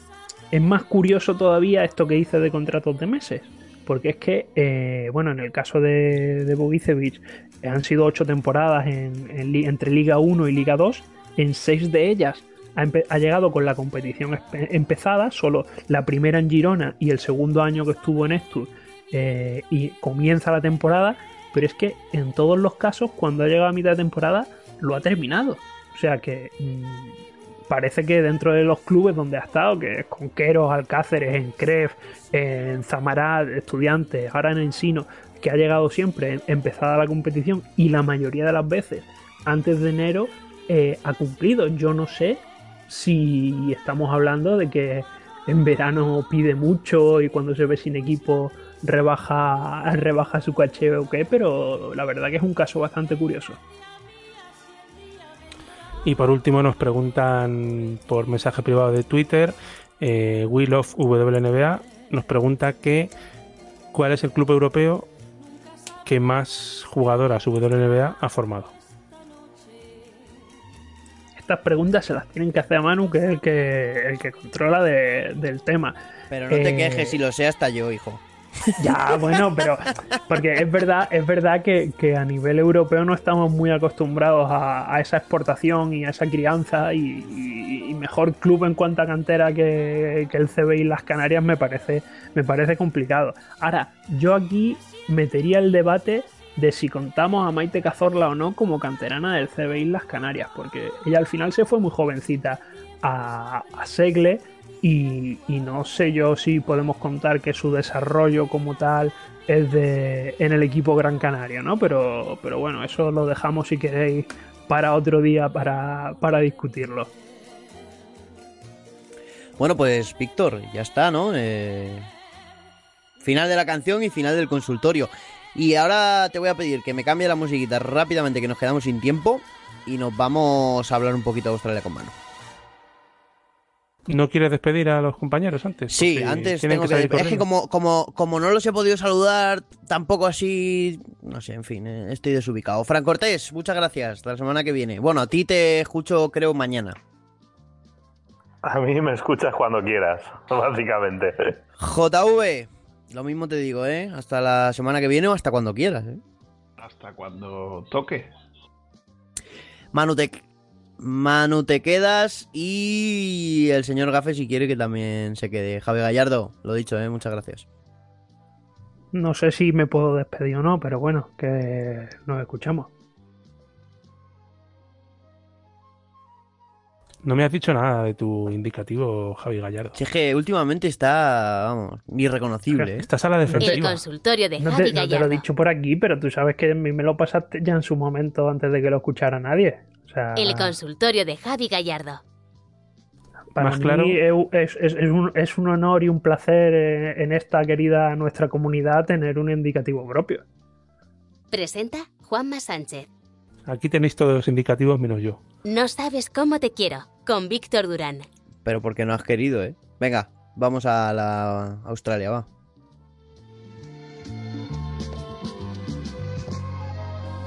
es más curioso todavía esto que dice de contratos de meses porque es que, eh, bueno, en el caso de, de Bogicevic eh, han sido ocho temporadas en, entre Liga 1 y Liga 2, en seis de ellas ha, llegado con la competición empezada, solo la primera en Girona y el segundo año que estuvo en Estur, eh, y comienza la temporada, pero es que en todos los casos, cuando ha llegado a mitad de temporada, lo ha terminado. O sea que mm, parece que dentro de los clubes donde ha estado, que es Conqueros, Alcáceres, en Cref, en Zamarat, Estudiantes, ahora en Ensino, que ha llegado siempre empezada la competición y la mayoría de las veces antes de enero eh, ha cumplido. Yo no sé si estamos hablando de que en verano pide mucho y cuando se ve sin equipo rebaja, rebaja su caché o qué, pero la verdad que es un caso bastante curioso. Y por último nos preguntan por mensaje privado de Twitter, eh, Will of WNBA nos pregunta que cuál es el club europeo que más jugadoras WNBA ha formado. Estas preguntas se las tienen que hacer a Manu, que es el que, el que controla del tema. Pero no te eh, quejes si lo sé hasta yo, hijo. Ya, bueno, pero porque es verdad, es verdad que, que a nivel europeo no estamos muy acostumbrados a, a esa exportación y a esa crianza y, mejor club en cuanto a cantera que, que el CBI Las Canarias me parece, me parece complicado. Ahora, yo aquí metería el debate de si contamos a Maite Cazorla o no como canterana del CBI Las Canarias, porque ella al final se fue muy jovencita a, a Segle y, y no sé yo si podemos contar que su desarrollo como tal es de en el equipo Gran Canaria, ¿no? Pero, pero bueno, eso lo dejamos si queréis para otro día para, para discutirlo. Bueno, pues Víctor, ya está, ¿no? Eh, Final de la canción y final del consultorio. Y ahora te voy a pedir que me cambie la musiquita rápidamente, que nos quedamos sin tiempo. Y nos vamos a hablar un poquito de Australia con mano. ¿No quieres despedir a los compañeros antes? Sí, Porque antes tengo que... salir es que como, como, como no los he podido saludar, tampoco así... No sé, en fin, eh, estoy desubicado. Fran Cortés, muchas gracias. Hasta la semana que viene. Bueno, a ti te escucho creo mañana. A mí me escuchas cuando quieras, básicamente. JV, lo mismo te digo, ¿eh? Hasta la semana que viene o hasta cuando quieras, ¿eh? Hasta cuando toque. Manu te, Manu, te quedas y el señor Gafe si quiere que también se quede. Javi Gallardo, lo dicho, ¿eh? Muchas gracias. No sé si me puedo despedir o no, pero bueno, que nos escuchamos. No me has dicho nada de tu indicativo, Javi Gallardo. Es que últimamente está, vamos, irreconocible, ¿eh? Estás a la El consultorio de No Javi te, no te lo Gallardo. he dicho por aquí, pero tú sabes que a mí me lo pasaste ya en su momento antes de que lo escuchara nadie. O sea, El consultorio de Javi Gallardo. para más mí claro. es, es- es un, es un honor y un placer eh, en esta querida nuestra comunidad tener un indicativo propio. Presenta Juanma Sánchez. Aquí tenéis todos los indicativos menos yo. No sabes cómo te quiero. Con Víctor Durán. Pero porque no has querido, ¿eh? Venga, vamos a la Australia, va.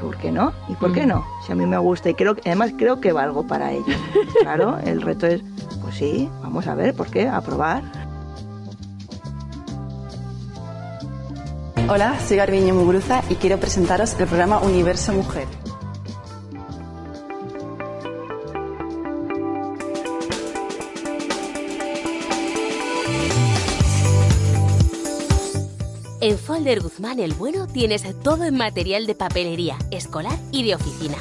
¿Por qué no? ¿Y por qué no? Si a mí me gusta y creo además creo que valgo para ello. Claro, el reto es, pues sí, vamos a ver, ¿por qué? A probar. Hola, soy Garbiñe Muguruza y quiero presentaros el programa Universo Mujer. En Folder Guzmán el Bueno tienes todo en material de papelería, escolar y de oficina.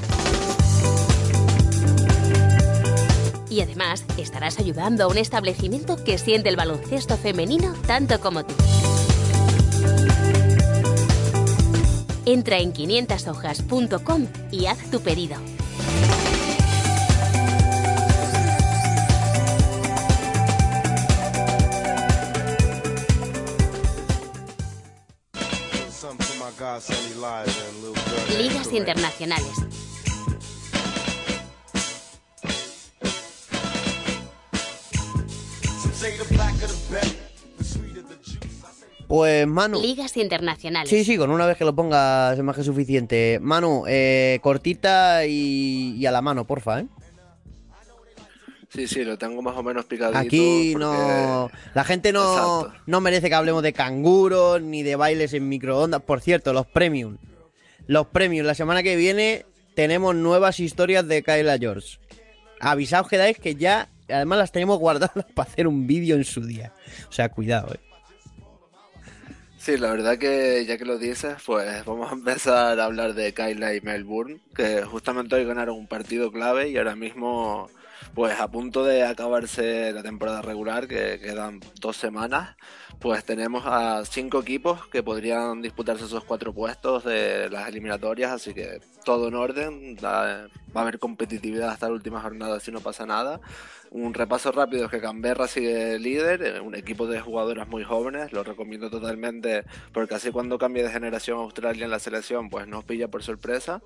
Y además estarás ayudando a un establecimiento que siente el baloncesto femenino tanto como tú. Entra en 500hojas.com y haz tu pedido. Ligas internacionales. Pues Manu. Ligas internacionales. Sí, sí, con una vez que lo pongas es más que suficiente. Manu, eh, cortita y, y a la mano, porfa, ¿eh? Sí, sí, lo tengo más o menos picadito. Aquí porque- no. La gente no, Exacto. no merece que hablemos de canguros ni de bailes en microondas. Por cierto, los premium. Los premium. La semana que viene tenemos nuevas historias de Kyla George. Avisaos que dais que ya. Además las tenemos guardadas para hacer un vídeo en su día. O sea, cuidado, eh. Sí, la verdad que ya que lo dices, pues vamos a empezar a hablar de Kyla y Melbourne, que justamente hoy ganaron un partido clave y ahora mismo, pues a punto de acabarse la temporada regular, que quedan dos semanas, pues tenemos a cinco equipos que podrían disputarse esos cuatro puestos de las eliminatorias, así que todo en orden, va a haber competitividad hasta la última jornada si no pasa nada. Un repaso rápido es que Canberra sigue líder, eh, un equipo de jugadoras muy jóvenes, lo recomiendo totalmente porque así cuando cambie de generación Australia en la selección pues nos pilla por sorpresa.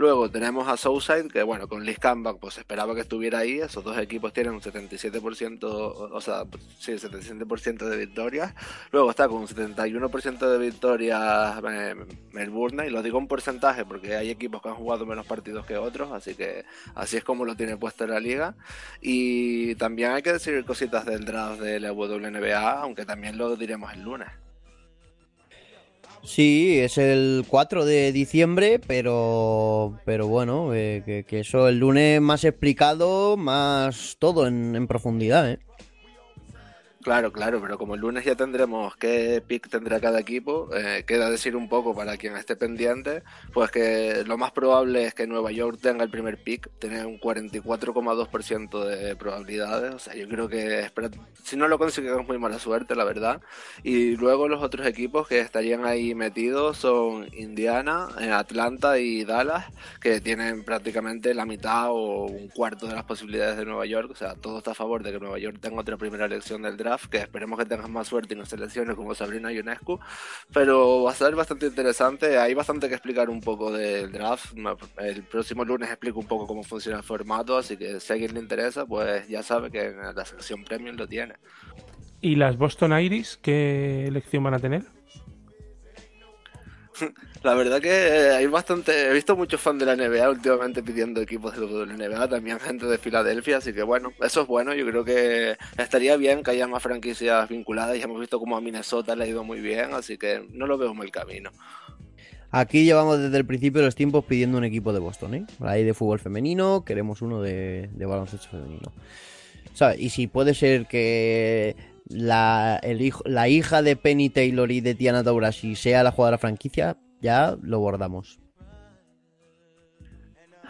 Luego tenemos a Southside que bueno, con Liz Campbell pues esperaba que estuviera ahí, esos dos equipos tienen un 77%, o sea, sí, 77% de victorias. Luego está con un 71% de victorias eh, Melbourne y lo digo en porcentaje porque hay equipos que han jugado menos partidos que otros, así que así es como lo tiene puesto la liga. Y también hay que decir cositas del draft de la WNBA, aunque también lo diremos el lunes. Sí, es el 4 de diciembre, pero, pero bueno, eh, que, que eso el lunes más explicado, más todo en, en profundidad, ¿eh? Claro, claro, pero como el lunes ya tendremos qué pick tendrá cada equipo, eh, queda decir un poco para quien esté pendiente, pues que lo más probable es que Nueva York tenga el primer pick, tiene un 44,2% de probabilidades, o sea, yo creo que si no lo conseguimos muy mala suerte, la verdad. Y luego los otros equipos que estarían ahí metidos son Indiana, eh, Atlanta y Dallas, que tienen prácticamente la mitad o un cuarto de las posibilidades de Nueva York, o sea, todo está a favor de que Nueva York tenga otra primera elección del draft, que esperemos que tengas más suerte y no selecciones como Sabrina Ionescu, pero va a ser bastante interesante, hay bastante que explicar un poco del draft, el próximo lunes explico un poco cómo funciona el formato, así que si a alguien le interesa, pues ya sabe que en la sección premium lo tiene. ¿Y las Boston Iris qué elección van a tener? La verdad que eh, hay bastante, he visto muchos fans de la NBA últimamente pidiendo equipos de la NBA, también gente de Filadelfia, así que bueno, eso es bueno, yo creo que estaría bien que haya más franquicias vinculadas, ya hemos visto como a Minnesota le ha ido muy bien, así que no lo veo mal camino. Aquí llevamos desde el principio de los tiempos pidiendo un equipo de Boston, ¿eh? Hay de fútbol femenino, queremos uno de, baloncesto femenino. ¿Sabes? Y si puede ser que la, el hijo, la hija de Penny Taylor y de Tiana Taurashi sea la jugadora franquicia, ya lo bordamos.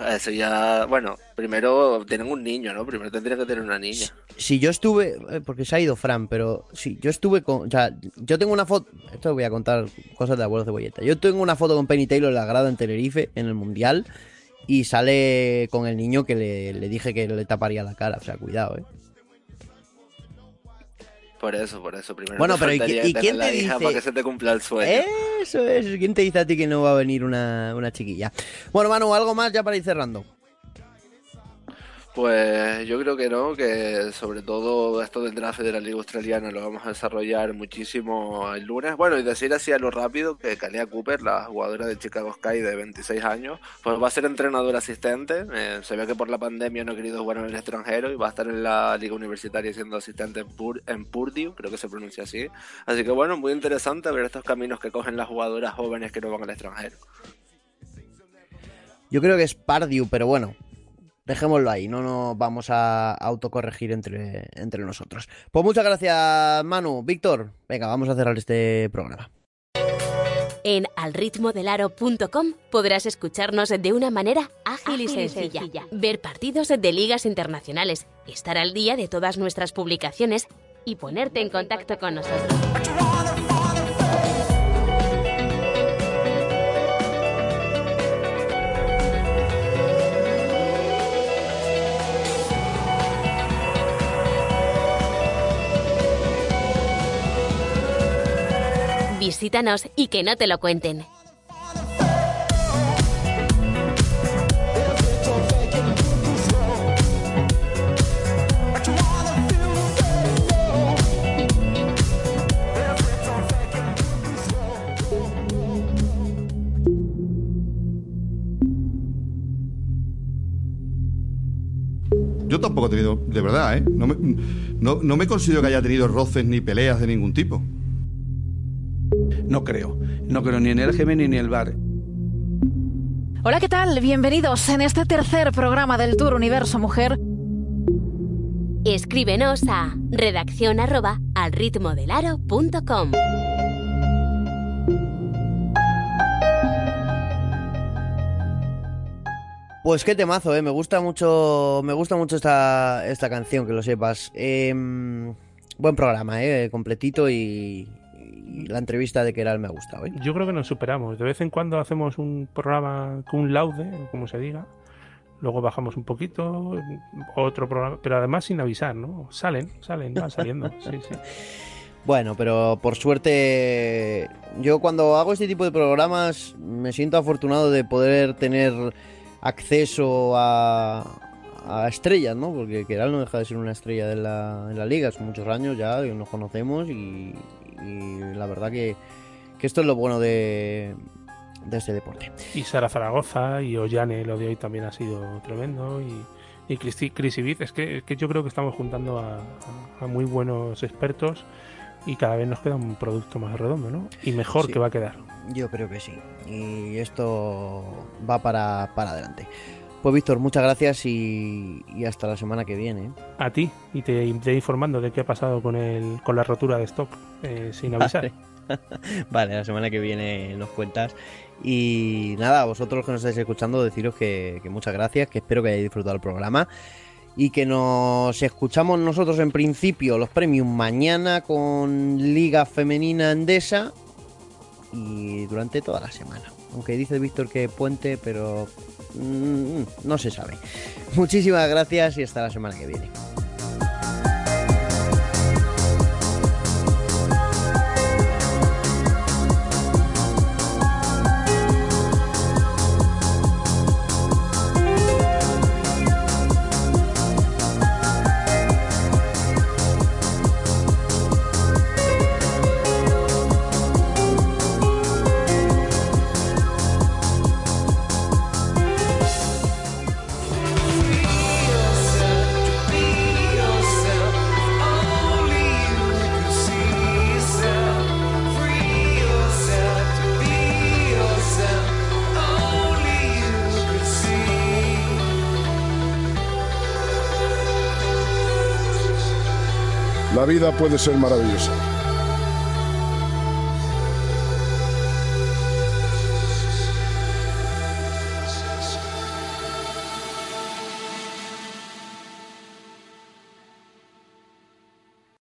Eso ya, bueno, primero tienen un niño, ¿no? Primero tendría que tener una niña. Si yo estuve, eh, porque se ha ido Fran, pero sí, yo estuve con, o sea, yo tengo una foto, esto voy a contar cosas de abuelo cebolleta. Yo tengo una foto con Penny Taylor en la grada en Tenerife, en el Mundial, y sale con el niño que le, le dije que le taparía la cara, o sea, cuidado, eh. Por eso, por eso, primero Bueno, pero ¿y quién te dice? para que se te cumpla el sueño. Eso es, ¿quién te dice a ti que no va a venir una, una chiquilla? Bueno, Manu, algo más ya para ir cerrando. Pues yo creo que no, que sobre todo esto del draft de la Liga Australiana lo vamos a desarrollar muchísimo el lunes. Bueno, y decir así a lo rápido que Kalia Cooper, la jugadora de Chicago Sky de 26 años, pues va a ser entrenador asistente. Eh, se ve que por la pandemia no ha querido jugar en el extranjero y va a estar en la Liga Universitaria siendo asistente en, Pur en Purdue, creo que se pronuncia así. Así que bueno, muy interesante ver estos caminos que cogen las jugadoras jóvenes que no van al extranjero. Yo creo que es Pardew, pero bueno, dejémoslo ahí, no nos vamos a autocorregir entre, entre nosotros. Pues muchas gracias, Manu. Víctor, venga, vamos a cerrar este programa. En alritmodelaro.com podrás escucharnos de una manera ágil, y, sencilla, ver partidos de ligas internacionales, estar al día de todas nuestras publicaciones y ponerte en contacto con nosotros. Visítanos y que no te lo cuenten. Yo tampoco he tenido, de verdad, ¿eh? No me, no, no me considero que haya tenido roces ni peleas de ningún tipo. No creo. No creo ni en el Gemini ni en el bar. Hola, ¿qué tal? Bienvenidos en este tercer programa del Tour Universo Mujer. Escríbenos a redacción arroba alritmodelaro.com. Pues qué temazo, eh. Me gusta mucho. Me gusta mucho esta, esta canción, que lo sepas. Em, buen programa, eh. Completito y la entrevista de Keral me ha gustado, eh. Yo creo que nos superamos. De vez en cuando hacemos un programa con un laude, como se diga. Luego bajamos un poquito, otro programa, pero además sin avisar, ¿no? Salen, salen, van saliendo. Sí, sí. Bueno, pero por suerte, yo cuando hago este tipo de programas me siento afortunado de poder tener acceso a, a estrellas, ¿no? Porque Keral no deja de ser una estrella de la, de la liga, son muchos años ya, que nos conocemos y, y la verdad que, que esto es lo bueno de, de este deporte. Y Sara Zaragoza y Ollane, lo de hoy también ha sido tremendo. Y, y Cristi- Chris Ibiz, es que, es que yo creo que estamos juntando a, muy buenos expertos y cada vez nos queda un producto más redondo, ¿no? Y mejor Sí. que va a quedar. Yo creo que sí. Y esto va para, para adelante. Pues Víctor, muchas gracias y, y hasta la semana que viene. A ti y te, te informando de qué ha pasado con el con la rotura de stock eh, sin avisar. Vale. Vale, la semana que viene nos cuentas. Y nada, a vosotros que nos estáis escuchando, deciros que, que muchas gracias, que espero que hayáis disfrutado el programa. Y que nos escuchamos nosotros en principio los premios mañana con Liga Femenina Endesa y durante toda la semana. Aunque dice Víctor que puente, pero mm, no se sabe. Muchísimas gracias y hasta la semana que viene. Puede ser maravillosa.